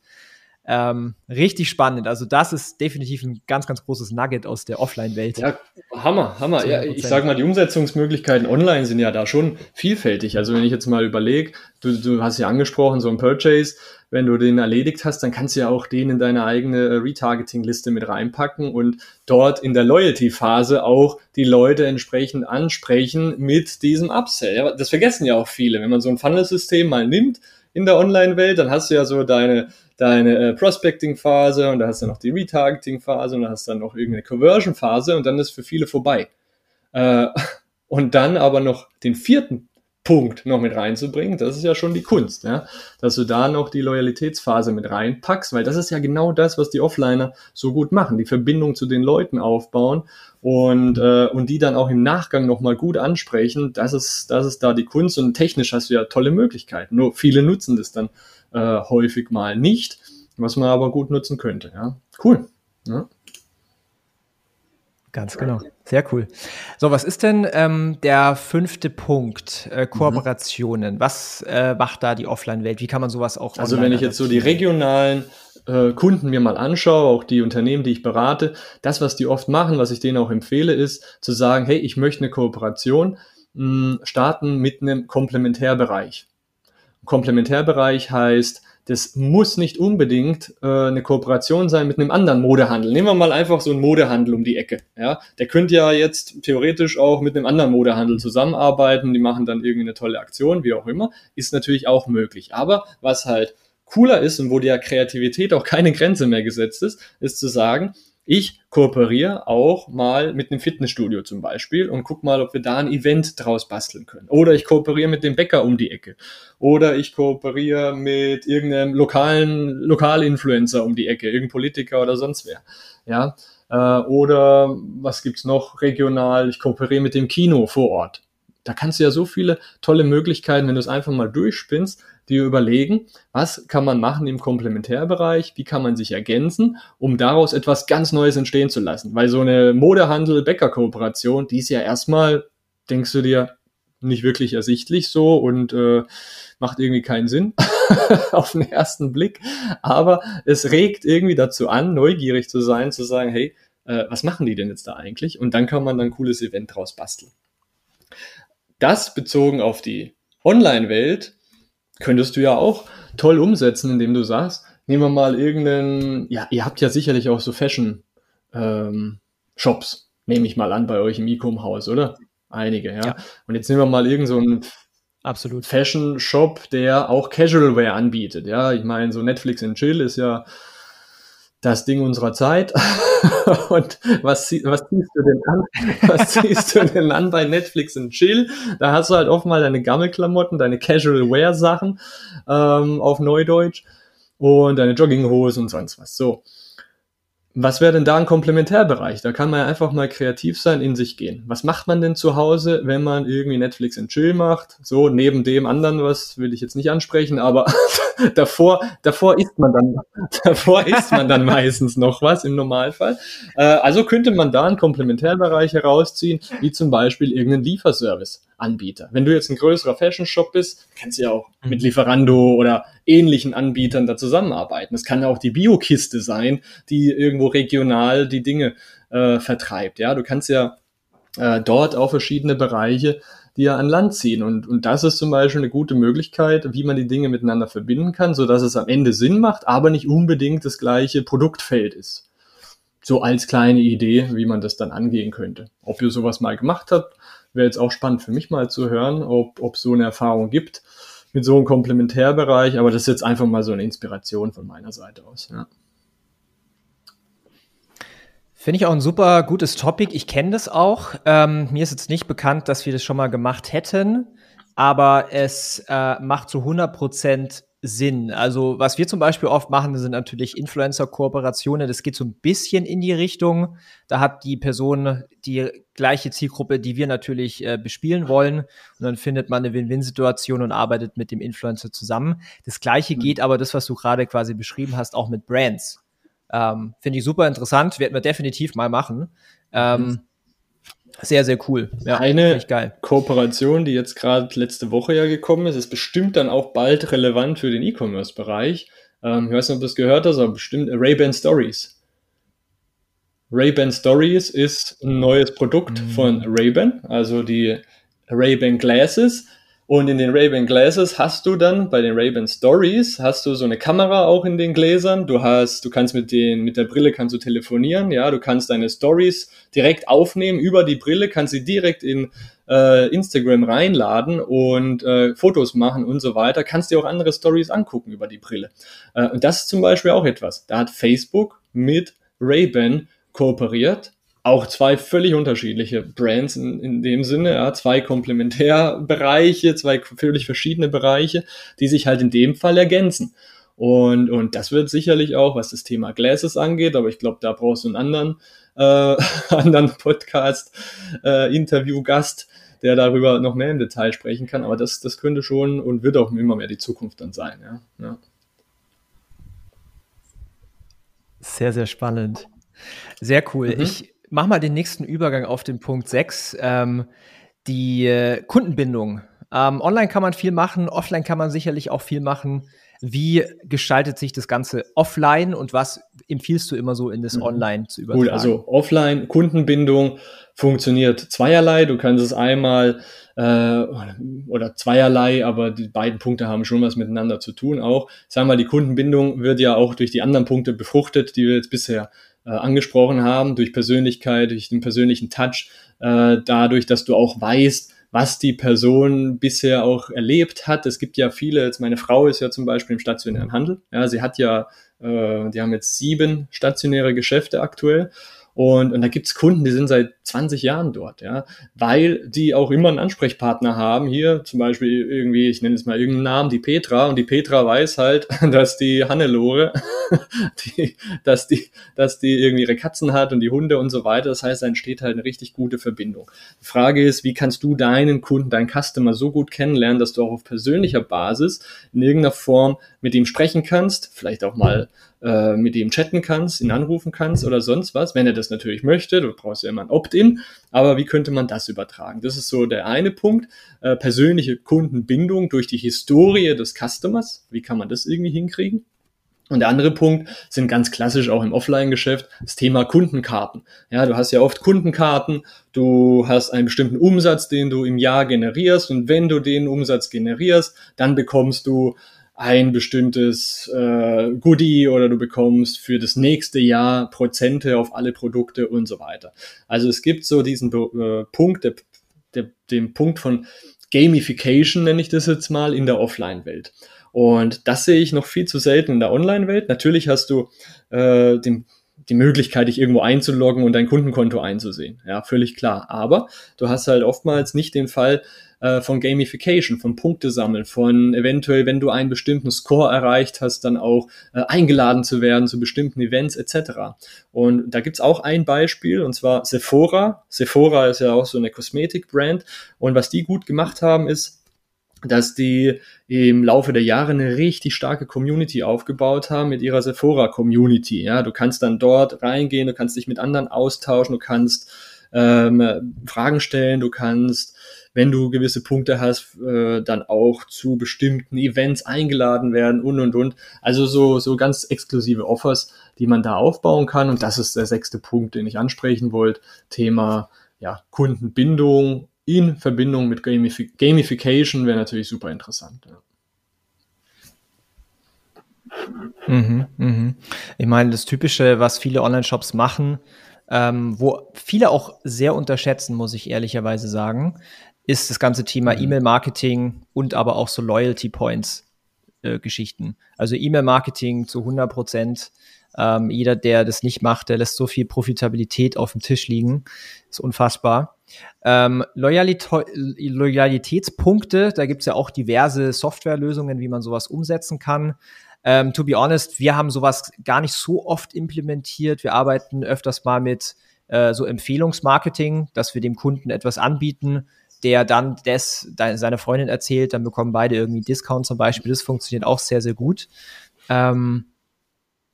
Ähm, richtig spannend. Also das ist definitiv ein ganz, ganz großes Nugget aus der Offline-Welt.
Ja, Hammer, Hammer. Ja, ich sag mal, die Umsetzungsmöglichkeiten online sind ja da schon vielfältig. Also wenn ich jetzt mal überlege, du, du hast ja angesprochen, so ein Purchase, wenn du den erledigt hast, dann kannst du ja auch den in deine eigene Retargeting-Liste mit reinpacken und dort in der Loyalty-Phase auch die Leute entsprechend ansprechen mit diesem Upsell. Ja, das vergessen ja auch viele. Wenn man so ein Funnel-System mal nimmt in der Online-Welt, dann hast du ja so deine deine äh, Prospecting-Phase und da hast du noch die Retargeting-Phase und da hast du dann noch irgendeine Conversion-Phase und dann ist für viele vorbei. Äh, <laughs> und dann aber noch den vierten Punkt noch mit reinzubringen, das ist ja schon die Kunst, ja, dass du da noch die Loyalitätsphase mit reinpackst, weil das ist ja genau das, was die Offliner so gut machen, die Verbindung zu den Leuten aufbauen und, äh, und die dann auch im Nachgang nochmal gut ansprechen, das ist, das ist da die Kunst und technisch hast du ja tolle Möglichkeiten, nur viele nutzen das dann äh, häufig mal nicht, was man aber gut nutzen könnte. Ja. Cool. Ja.
Ganz genau. Sehr cool. So, was ist denn ähm, der fünfte Punkt? Äh, Kooperationen. Mhm. Was äh, macht da die Offline-Welt? Wie kann man sowas auch
Also wenn ich jetzt so die regionalen äh, Kunden mir mal anschaue, auch die Unternehmen, die ich berate, das, was die oft machen, was ich denen auch empfehle, ist zu sagen, hey, ich möchte eine Kooperation mh, hm, starten mit einem Komplementärbereich. Komplementärbereich heißt, das muss nicht unbedingt äh, eine Kooperation sein mit einem anderen Modehandel. Nehmen wir mal einfach so einen Modehandel um die Ecke. Ja, der könnte ja jetzt theoretisch auch mit einem anderen Modehandel zusammenarbeiten. Die machen dann irgendwie eine tolle Aktion, wie auch immer. Ist natürlich auch möglich. Aber was halt cooler ist und wo die Kreativität auch keine Grenze mehr gesetzt ist, ist zu sagen, ich kooperiere auch mal mit einem Fitnessstudio zum Beispiel und guck mal, ob wir da ein Event draus basteln können. Oder ich kooperiere mit dem Bäcker um die Ecke. Oder ich kooperiere mit irgendeinem lokalen Lokalinfluencer um die Ecke, irgendein Politiker oder sonst wer. Ja. Äh, oder was gibt's noch regional? Ich kooperiere mit dem Kino vor Ort. Da kannst du ja so viele tolle Möglichkeiten, wenn du es einfach mal durchspinnst, dir überlegen, was kann man machen im Komplementärbereich, wie kann man sich ergänzen, um daraus etwas ganz Neues entstehen zu lassen. Weil so eine Modehandel-Bäcker-Kooperation, die ist ja erstmal, denkst du dir, nicht wirklich ersichtlich so und äh, macht irgendwie keinen Sinn <laughs> auf den ersten Blick. Aber es regt irgendwie dazu an, neugierig zu sein, zu sagen, hey, äh, was machen die denn jetzt da eigentlich? Und dann kann man dann ein cooles Event draus basteln. Das bezogen auf die Online-Welt könntest du ja auch toll umsetzen, indem du sagst, nehmen wir mal irgendeinen, ja, ihr habt ja sicherlich auch so Fashion ähm, Shops, nehme ich mal an, bei euch im E-Com-Haus, oder? Einige, ja? ja. Und jetzt nehmen wir mal irgendeinen so Absolut. Fashion Shop, der auch Casual Wear anbietet. Ja, ich meine, so Netflix and Chill ist ja das Ding unserer Zeit. <laughs> Und was, was ziehst du denn an? <laughs> Was ziehst du denn an bei Netflix und Chill? Da hast du halt oft mal deine Gammelklamotten, deine Casual Wear Sachen ähm, auf Neudeutsch und deine Jogginghosen und sonst was. So. Was wäre denn da ein Komplementärbereich? Da kann man ja einfach mal kreativ sein, in sich gehen. Was macht man denn zu Hause, wenn man irgendwie Netflix and Chill macht? So, neben dem anderen, was will ich jetzt nicht ansprechen, aber <laughs> davor, davor isst man dann, <laughs> davor isst man dann meistens noch was im Normalfall. Äh, also könnte man da einen Komplementärbereich herausziehen, wie zum Beispiel irgendeinen Lieferservice. Anbieter. Wenn du jetzt ein größerer Fashion Shop bist, kannst du ja auch mit mhm. Lieferando oder ähnlichen Anbietern da zusammenarbeiten. Es kann ja auch die Biokiste sein, die irgendwo regional die Dinge äh, vertreibt. Ja, du kannst ja äh, dort auch verschiedene Bereiche die an Land ziehen. Und, und das ist zum Beispiel eine gute Möglichkeit, wie man die Dinge miteinander verbinden kann, so dass es am Ende Sinn macht, aber nicht unbedingt das gleiche Produktfeld ist. So als kleine Idee, wie man das dann angehen könnte. Ob ihr sowas mal gemacht habt, wäre jetzt auch spannend für mich mal zu hören, ob es so eine Erfahrung gibt mit so einem Komplementärbereich, aber das ist jetzt einfach mal so eine Inspiration von meiner Seite aus. Ja.
Finde ich auch ein super gutes Topic. Ich kenne das auch. Ähm, mir ist jetzt nicht bekannt, dass wir das schon mal gemacht hätten, aber es äh, macht zu 100 Prozent Sinn. Also, was wir zum Beispiel oft machen, sind natürlich Influencer-Kooperationen. Das geht so ein bisschen in die Richtung. Da hat die Person die gleiche Zielgruppe, die wir natürlich äh, bespielen wollen. Und dann findet man eine Win-Win-Situation und arbeitet mit dem Influencer zusammen. Das gleiche mhm. geht aber das, was du gerade quasi beschrieben hast, auch mit Brands. Ähm, Finde ich super interessant. Werden wir definitiv mal machen. Ähm, mhm. Sehr, sehr cool.
Ja, Eine Kooperation, die jetzt gerade letzte Woche ja gekommen ist, ist bestimmt dann auch bald relevant für den E-Commerce-Bereich. Ähm, ich weiß nicht, ob du das gehört hast, aber bestimmt Ray-Ban Stories. Ray-Ban Stories ist ein neues Produkt mhm. von Ray-Ban, also die Ray-Ban Glasses. Und in den Ray-Ban Glasses hast du dann bei den Ray-Ban Stories hast du so eine Kamera auch in den Gläsern. Du hast, du kannst mit den, mit der Brille kannst du telefonieren, ja, du kannst deine Stories direkt aufnehmen über die Brille, kannst sie direkt in äh, Instagram reinladen und äh, Fotos machen und so weiter. Kannst dir auch andere Stories angucken über die Brille. Äh, und das ist zum Beispiel auch etwas. Da hat Facebook mit Ray-Ban kooperiert auch zwei völlig unterschiedliche Brands in, in dem Sinne, ja, zwei Komplementärbereiche, zwei völlig verschiedene Bereiche, die sich halt in dem Fall ergänzen. Und, und das wird sicherlich auch, was das Thema Glasses angeht, aber ich glaube, da brauchst du einen anderen, äh, <laughs> anderen Podcast, äh, Interviewgast, der darüber noch mehr im Detail sprechen kann. Aber das, das könnte schon und wird auch immer mehr die Zukunft dann sein. Ja. ja.
Sehr, sehr spannend. Sehr cool. Mhm. Ich mach mal den nächsten Übergang auf den Punkt 6. Ähm, die äh, Kundenbindung. Ähm, online kann man viel machen, offline kann man sicherlich auch viel machen. Wie gestaltet sich das Ganze offline und was empfiehlst du immer so in das mhm. Online zu übertragen?
Gut, also offline Kundenbindung funktioniert zweierlei. Du kannst es einmal äh, oder zweierlei, aber die beiden Punkte haben schon was miteinander zu tun auch. Sagen wir mal, die Kundenbindung wird ja auch durch die anderen Punkte befruchtet, die wir jetzt bisher äh, angesprochen haben, durch Persönlichkeit, durch den persönlichen Touch, äh, dadurch, dass du auch weißt, was die Person bisher auch erlebt hat. Es gibt ja viele, jetzt meine Frau ist ja zum Beispiel im stationären Handel. Ja, sie hat ja, äh, die haben jetzt sieben stationäre Geschäfte aktuell und, und da gibt's Kunden, die sind seit 20 Jahren dort, ja, weil die auch immer einen Ansprechpartner haben. Hier zum Beispiel irgendwie, ich nenne es mal irgendeinen Namen, die Petra. Und die Petra weiß halt, <laughs> dass die Hannelore, <laughs> die, dass die, dass die irgendwie ihre Katzen hat und die Hunde und so weiter. Das heißt, da entsteht halt eine richtig gute Verbindung. Die Frage ist, wie kannst du deinen Kunden, deinen Customer so gut kennenlernen, dass du auch auf persönlicher Basis in irgendeiner Form mit ihm sprechen kannst, vielleicht auch mal äh, mit ihm chatten kannst, ihn anrufen kannst oder sonst was, wenn er das natürlich möchte. Du brauchst ja immer ein Opt-in. Aber wie könnte man das übertragen? Das ist so der eine Punkt. Äh, persönliche Kundenbindung durch die Historie des Customers. Wie kann man das irgendwie hinkriegen? Und der andere Punkt sind ganz klassisch auch im Offline-Geschäft das Thema Kundenkarten. Ja, du hast ja oft Kundenkarten, du hast einen bestimmten Umsatz, den du im Jahr generierst und wenn du den Umsatz generierst, dann bekommst du ein bestimmtes äh, Goodie oder du bekommst für das nächste Jahr Prozente auf alle Produkte und so weiter. Also es gibt so diesen äh, Punkt, der, der, den Punkt von Gamification nenne ich das jetzt mal in der Offline-Welt. Und das sehe ich noch viel zu selten in der Online-Welt. Natürlich hast du äh, den die Möglichkeit, dich irgendwo einzuloggen und dein Kundenkonto einzusehen. Ja, völlig klar. Aber du hast halt oftmals nicht den Fall äh, von Gamification, von Punktesammeln, von eventuell, wenn du einen bestimmten Score erreicht hast, dann auch äh, eingeladen zu werden zu bestimmten Events etc. Und da gibt's auch ein Beispiel, und zwar Sephora. Sephora ist ja auch so eine Kosmetik-Brand. Und was die gut gemacht haben, ist, dass die im Laufe der Jahre eine richtig starke Community aufgebaut haben mit ihrer Sephora Community. Ja, du kannst dann dort reingehen, du kannst dich mit anderen austauschen, du kannst ähm, Fragen stellen, du kannst, wenn du gewisse Punkte hast, äh, dann auch zu bestimmten Events eingeladen werden und und und. Also so so ganz exklusive Offers, die man da aufbauen kann. Und das ist der sechste Punkt, den ich ansprechen wollte. Thema ja Kundenbindung in Verbindung mit Gamif Gamification wäre natürlich super interessant. Ja.
Mhm, mhm. Ich meine, das Typische, was viele Online-Shops machen, ähm, wo viele auch sehr unterschätzen, muss ich ehrlicherweise sagen, ist das ganze Thema mhm. E-Mail-Marketing und aber auch so Loyalty Points. Geschichten. Also E-Mail-Marketing zu 100 Prozent. Ähm, jeder, der das nicht macht, der lässt so viel Profitabilität auf dem Tisch liegen. ist unfassbar. Ähm, Loyalitä Loyalitätspunkte, da gibt's ja auch diverse Softwarelösungen, wie man sowas umsetzen kann. Ähm, to be honest, wir haben sowas gar nicht so oft implementiert. Wir arbeiten öfters mal mit äh, so Empfehlungsmarketing, dass wir dem Kunden etwas anbieten, der dann das seiner Freundin erzählt, dann bekommen beide irgendwie Discount zum Beispiel. Das funktioniert auch sehr, sehr gut. Ähm,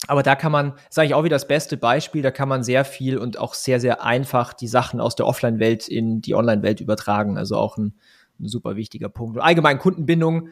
aber da kann man, sage ich auch wieder das beste Beispiel, da kann man sehr viel und auch sehr, sehr einfach die Sachen aus der Offline-Welt in die Online-Welt übertragen. Also auch ein, ein super wichtiger Punkt. Allgemein Kundenbindung,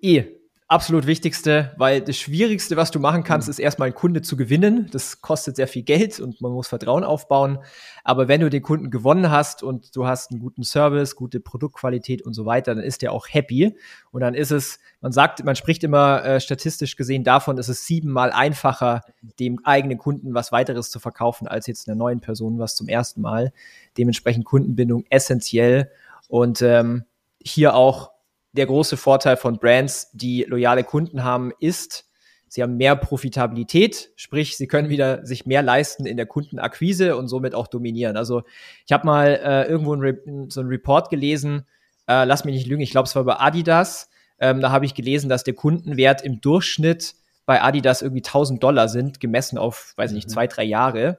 eh absolut wichtigste, weil das Schwierigste, was du machen kannst, mhm. ist erstmal einen Kunde zu gewinnen. Das kostet sehr viel Geld und man muss Vertrauen aufbauen. Aber wenn du den Kunden gewonnen hast und du hast einen guten Service, gute Produktqualität und so weiter, dann ist der auch happy. Und dann ist es, man sagt, man spricht immer äh, statistisch gesehen davon, ist es siebenmal einfacher, dem eigenen Kunden was weiteres zu verkaufen, als jetzt einer neuen Person was zum ersten Mal. Dementsprechend Kundenbindung essentiell und ähm, hier auch der große Vorteil von Brands, die loyale Kunden haben, ist, sie haben mehr Profitabilität, sprich, sie können wieder sich mehr leisten in der Kundenakquise und somit auch dominieren. Also ich habe mal äh, irgendwo ein so einen Report gelesen, äh, lass mich nicht lügen, ich glaube, es war bei Adidas. Ähm, da habe ich gelesen, dass der Kundenwert im Durchschnitt bei Adidas irgendwie 1000 Dollar sind, gemessen auf, weiß ich nicht, mhm. zwei, drei Jahre.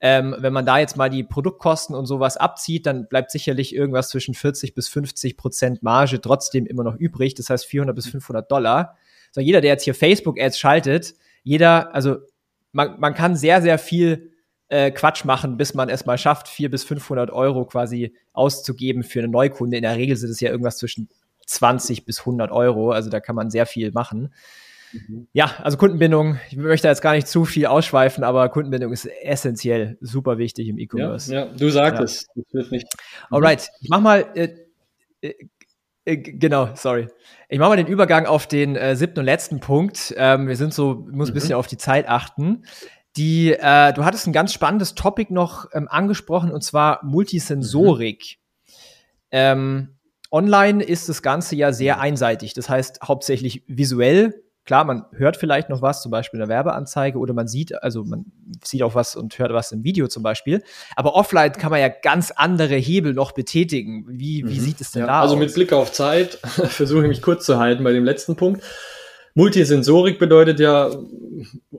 Ähm, wenn man da jetzt mal die Produktkosten und sowas abzieht, dann bleibt sicherlich irgendwas zwischen 40 bis 50 Prozent Marge trotzdem immer noch übrig. Das heißt 400 bis 500 Dollar. So, jeder, der jetzt hier Facebook-Ads schaltet, jeder, also man, man kann sehr, sehr viel äh, Quatsch machen, bis man es mal schafft, 400 bis 500 Euro quasi auszugeben für eine Neukunde. In der Regel sind es ja irgendwas zwischen 20 bis 100 Euro. Also da kann man sehr viel machen. Ja, also Kundenbindung, ich möchte jetzt gar nicht zu viel ausschweifen, aber Kundenbindung ist essentiell, super wichtig im E-Commerce.
Ja, ja, du sagst ja. es. Das nicht.
Alright, ich mach mal, äh, äh, äh, genau, sorry. Ich mache mal den Übergang auf den äh, siebten und letzten Punkt. Ähm, wir sind so, muss ein bisschen mhm. auf die Zeit achten. Die, äh, du hattest ein ganz spannendes Topic noch ähm, angesprochen und zwar Multisensorik. Mhm. Ähm, online ist das Ganze ja sehr mhm. einseitig. Das heißt hauptsächlich visuell Klar, man hört vielleicht noch was, zum Beispiel in der Werbeanzeige, oder man sieht, also man sieht auch was und hört was im Video zum Beispiel. Aber offline kann man ja ganz andere Hebel noch betätigen. Wie, wie mhm. sieht es denn ja, da
also aus? Also mit Blick auf Zeit <laughs> versuche ich mich kurz zu halten bei dem letzten Punkt. Multisensorik bedeutet ja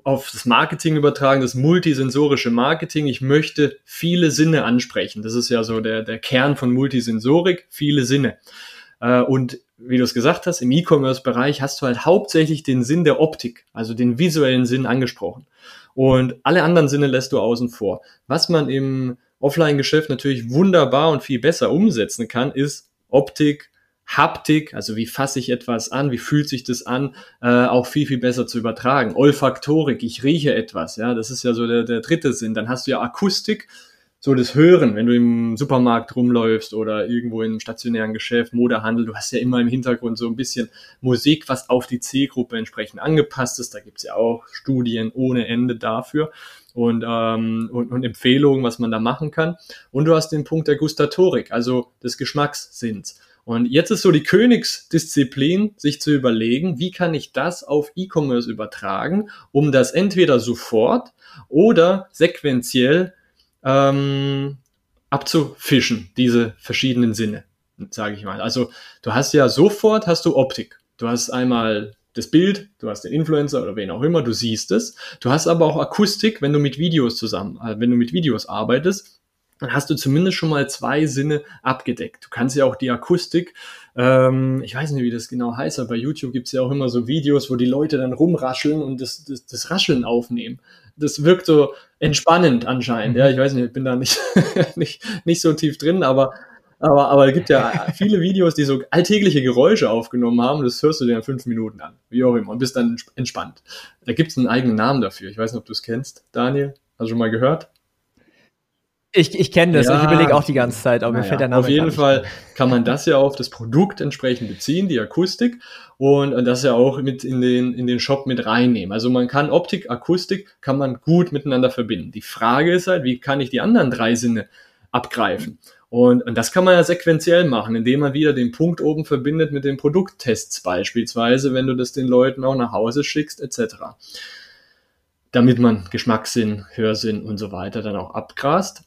auf das Marketing übertragen, das multisensorische Marketing. Ich möchte viele Sinne ansprechen. Das ist ja so der, der Kern von Multisensorik, viele Sinne. Äh, und wie du es gesagt hast, im E-Commerce-Bereich hast du halt hauptsächlich den Sinn der Optik, also den visuellen Sinn angesprochen. Und alle anderen Sinne lässt du außen vor. Was man im Offline-Geschäft natürlich wunderbar und viel besser umsetzen kann, ist Optik, Haptik, also wie fasse ich etwas an, wie fühlt sich das an, äh, auch viel, viel besser zu übertragen. Olfaktorik, ich rieche etwas, ja, das ist ja so der, der dritte Sinn. Dann hast du ja Akustik, so das Hören, wenn du im Supermarkt rumläufst oder irgendwo im stationären Geschäft, Modehandel, du hast ja immer im Hintergrund so ein bisschen Musik, was auf die Zielgruppe entsprechend angepasst ist. Da gibt's ja auch Studien ohne Ende dafür und, ähm, und, und Empfehlungen, was man da machen kann. Und du hast den Punkt der Gustatorik, also des Geschmackssinns. Und jetzt ist so die Königsdisziplin, sich zu überlegen, wie kann ich das auf E-Commerce übertragen, um das entweder sofort oder sequenziell ähm, abzufischen, diese verschiedenen Sinne, sage ich mal. Also du hast ja sofort hast du Optik. Du hast einmal das Bild, du hast den Influencer oder wen auch immer, du siehst es. Du hast aber auch Akustik, wenn du mit Videos zusammen, äh, wenn du mit Videos arbeitest dann hast du zumindest schon mal zwei Sinne abgedeckt. Du kannst ja auch die Akustik, ähm, ich weiß nicht, wie das genau heißt, aber bei YouTube gibt's ja auch immer so Videos, wo die Leute dann rumrascheln und das, das, das Rascheln aufnehmen. Das wirkt so entspannend anscheinend. Ja, ich weiß nicht, ich bin da nicht, <laughs> nicht, nicht so tief drin, aber aber, aber es gibt ja viele Videos, die so alltägliche Geräusche aufgenommen haben. Das hörst du dir in fünf Minuten an. Wie auch immer. Und bist dann entspannt. Da gibt's einen eigenen Namen dafür. Ich weiß nicht, ob du es kennst, Daniel. Hast du schon mal gehört?
Ich, ich kenne das, ja, ich überlege auch die ganze Zeit, aber mir
fällt der Name Auf jeden Fall kann man das ja auf das Produkt entsprechend beziehen, die Akustik, und das ja auch mit in den, in den Shop mit reinnehmen. Also man kann Optik, Akustik, kann man gut miteinander verbinden. Die Frage ist halt, wie kann ich die anderen drei Sinne abgreifen? Und, und das kann man ja sequenziell machen, indem man wieder den Punkt oben verbindet mit den Produkttests beispielsweise, wenn du das den Leuten auch nach Hause schickst, etc. Damit man Geschmackssinn, Hörsinn und so weiter dann auch abgrast.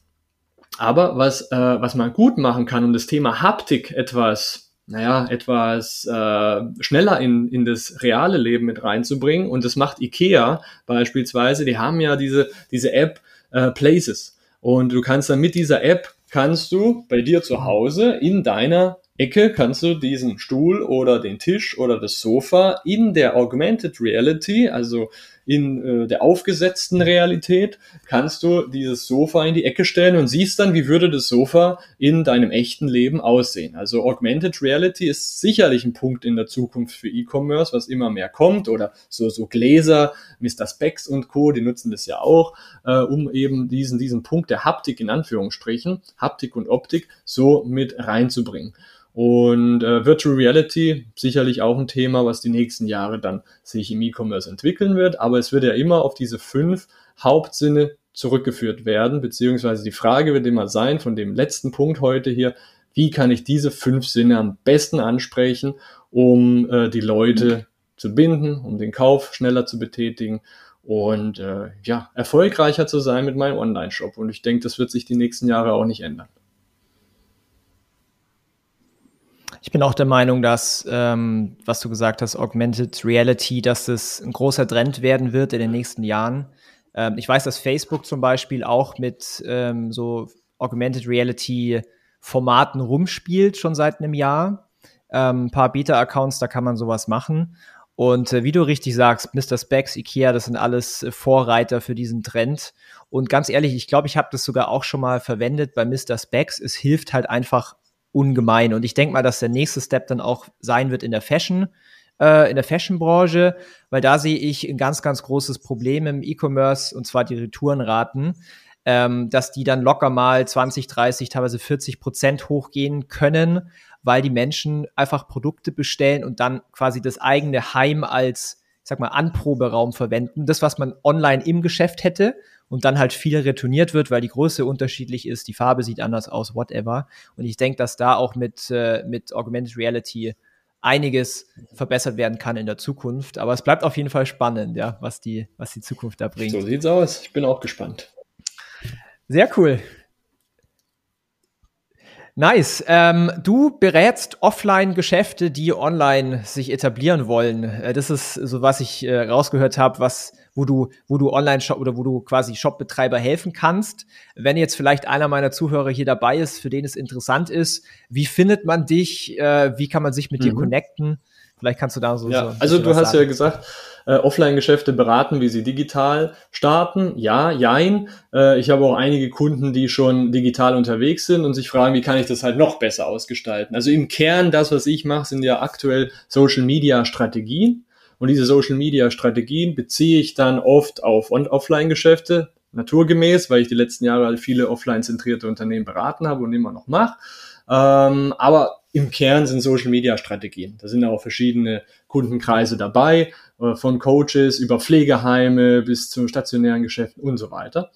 Aber was, äh, was man gut machen kann, um das Thema Haptik etwas naja, etwas äh, schneller in, in das reale Leben mit reinzubringen. Und das macht IKEA beispielsweise. Die haben ja diese, diese App äh, Places. Und du kannst dann mit dieser App, kannst du bei dir zu Hause in deiner Ecke kannst du diesen Stuhl oder den Tisch oder das Sofa in der Augmented Reality, also in äh, der aufgesetzten Realität, kannst du dieses Sofa in die Ecke stellen und siehst dann, wie würde das Sofa in deinem echten Leben aussehen. Also Augmented Reality ist sicherlich ein Punkt in der Zukunft für E-Commerce, was immer mehr kommt oder so, so Gläser, Mr. Specs und Co., die nutzen das ja auch, äh, um eben diesen, diesen Punkt der Haptik in Anführungsstrichen, Haptik und Optik so mit reinzubringen. Und äh, Virtual Reality sicherlich auch ein Thema, was die nächsten Jahre dann sich im E-Commerce entwickeln wird. Aber es wird ja immer auf diese fünf Hauptsinne zurückgeführt werden, beziehungsweise die Frage wird immer sein von dem letzten Punkt heute hier, wie kann ich diese fünf Sinne am besten ansprechen, um äh, die Leute zu binden, um den Kauf schneller zu betätigen und äh, ja, erfolgreicher zu sein mit meinem Online-Shop. Und ich denke, das wird sich die nächsten Jahre auch nicht ändern.
Ich bin auch der Meinung, dass, ähm, was du gesagt hast, Augmented Reality, dass es ein großer Trend werden wird in den nächsten Jahren. Ähm, ich weiß, dass Facebook zum Beispiel auch mit ähm, so Augmented Reality Formaten rumspielt, schon seit einem Jahr. Ähm, ein paar Beta-Accounts, da kann man sowas machen. Und äh, wie du richtig sagst, Mr. Specs, Ikea, das sind alles äh, Vorreiter für diesen Trend. Und ganz ehrlich, ich glaube, ich habe das sogar auch schon mal verwendet bei Mr. Specs. Es hilft halt einfach ungemein. Und ich denke mal, dass der nächste Step dann auch sein wird in der Fashion, äh, in der Fashion-Branche, weil da sehe ich ein ganz, ganz großes Problem im E-Commerce und zwar die Retourenraten, ähm, dass die dann locker mal 20, 30, teilweise 40 Prozent hochgehen können, weil die Menschen einfach Produkte bestellen und dann quasi das eigene Heim als ich sag mal, Anproberaum verwenden. Das, was man online im Geschäft hätte und dann halt viel retourniert wird, weil die Größe unterschiedlich ist, die Farbe sieht anders aus, whatever. Und ich denke, dass da auch mit, äh, mit Augmented Reality einiges verbessert werden kann in der Zukunft. Aber es bleibt auf jeden Fall spannend, ja, was die, was die Zukunft da bringt.
So sieht's aus. Ich bin auch gespannt.
Sehr cool. Nice. Ähm, du berätst Offline-Geschäfte, die online sich etablieren wollen. Äh, das ist so, was ich äh, rausgehört habe, was, wo du, wo du Online-Shop oder wo du quasi Shopbetreiber helfen kannst. Wenn jetzt vielleicht einer meiner Zuhörer hier dabei ist, für den es interessant ist, wie findet man dich? Äh, wie kann man sich mit mhm. dir connecten? Vielleicht kannst du da so.
Ja, so also du hast sagen. ja gesagt, äh, Offline-Geschäfte beraten, wie sie digital starten. Ja, jein. Äh, ich habe auch einige Kunden, die schon digital unterwegs sind und sich fragen, wie kann ich das halt noch besser ausgestalten. Also im Kern, das, was ich mache, sind ja aktuell Social-Media-Strategien. Und diese Social-Media-Strategien beziehe ich dann oft auf Offline-Geschäfte, naturgemäß, weil ich die letzten Jahre halt viele offline-zentrierte Unternehmen beraten habe und immer noch mache. Ähm, aber im Kern sind Social Media Strategien. Da sind auch verschiedene Kundenkreise dabei, äh, von Coaches über Pflegeheime bis zu stationären Geschäften und so weiter.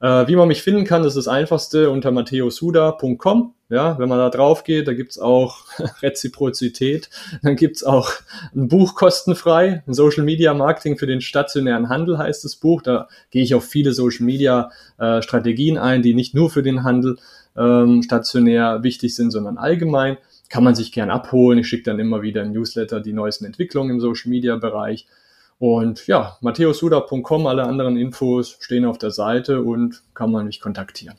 Äh, wie man mich finden kann, das ist das einfachste unter matteosuda.com. Ja, wenn man da drauf geht, da gibt's auch <laughs> Reziprozität, dann gibt's auch ein Buch kostenfrei, ein Social Media Marketing für den stationären Handel heißt das Buch. Da gehe ich auf viele Social Media äh, Strategien ein, die nicht nur für den Handel ähm, stationär wichtig sind, sondern allgemein kann man sich gern abholen. Ich schicke dann immer wieder im Newsletter die neuesten Entwicklungen im Social Media Bereich. Und ja, matthäusuda.com, alle anderen Infos stehen auf der Seite und kann man mich kontaktieren.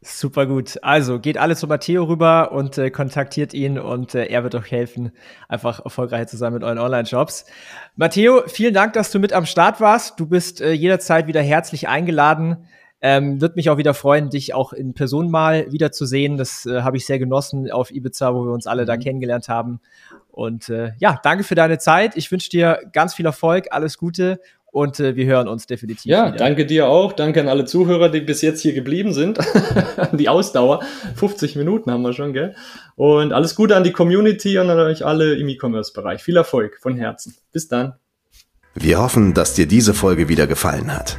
Super gut. Also geht alle zu Matteo rüber und äh, kontaktiert ihn und äh, er wird euch helfen, einfach erfolgreich zu sein mit euren Online-Shops. Matteo, vielen Dank, dass du mit am Start warst. Du bist äh, jederzeit wieder herzlich eingeladen. Ähm, Würde mich auch wieder freuen, dich auch in Person mal wiederzusehen. Das äh, habe ich sehr genossen auf Ibiza, wo wir uns alle mhm. da kennengelernt haben. Und äh, ja, danke für deine Zeit. Ich wünsche dir ganz viel Erfolg, alles Gute und äh, wir hören uns definitiv.
Ja, wieder. danke dir auch. Danke an alle Zuhörer, die bis jetzt hier geblieben sind. <laughs> die Ausdauer. 50 Minuten haben wir schon, gell? Und alles Gute an die Community und an euch alle im E-Commerce-Bereich. Viel Erfolg von Herzen. Bis dann.
Wir hoffen, dass dir diese Folge wieder gefallen hat.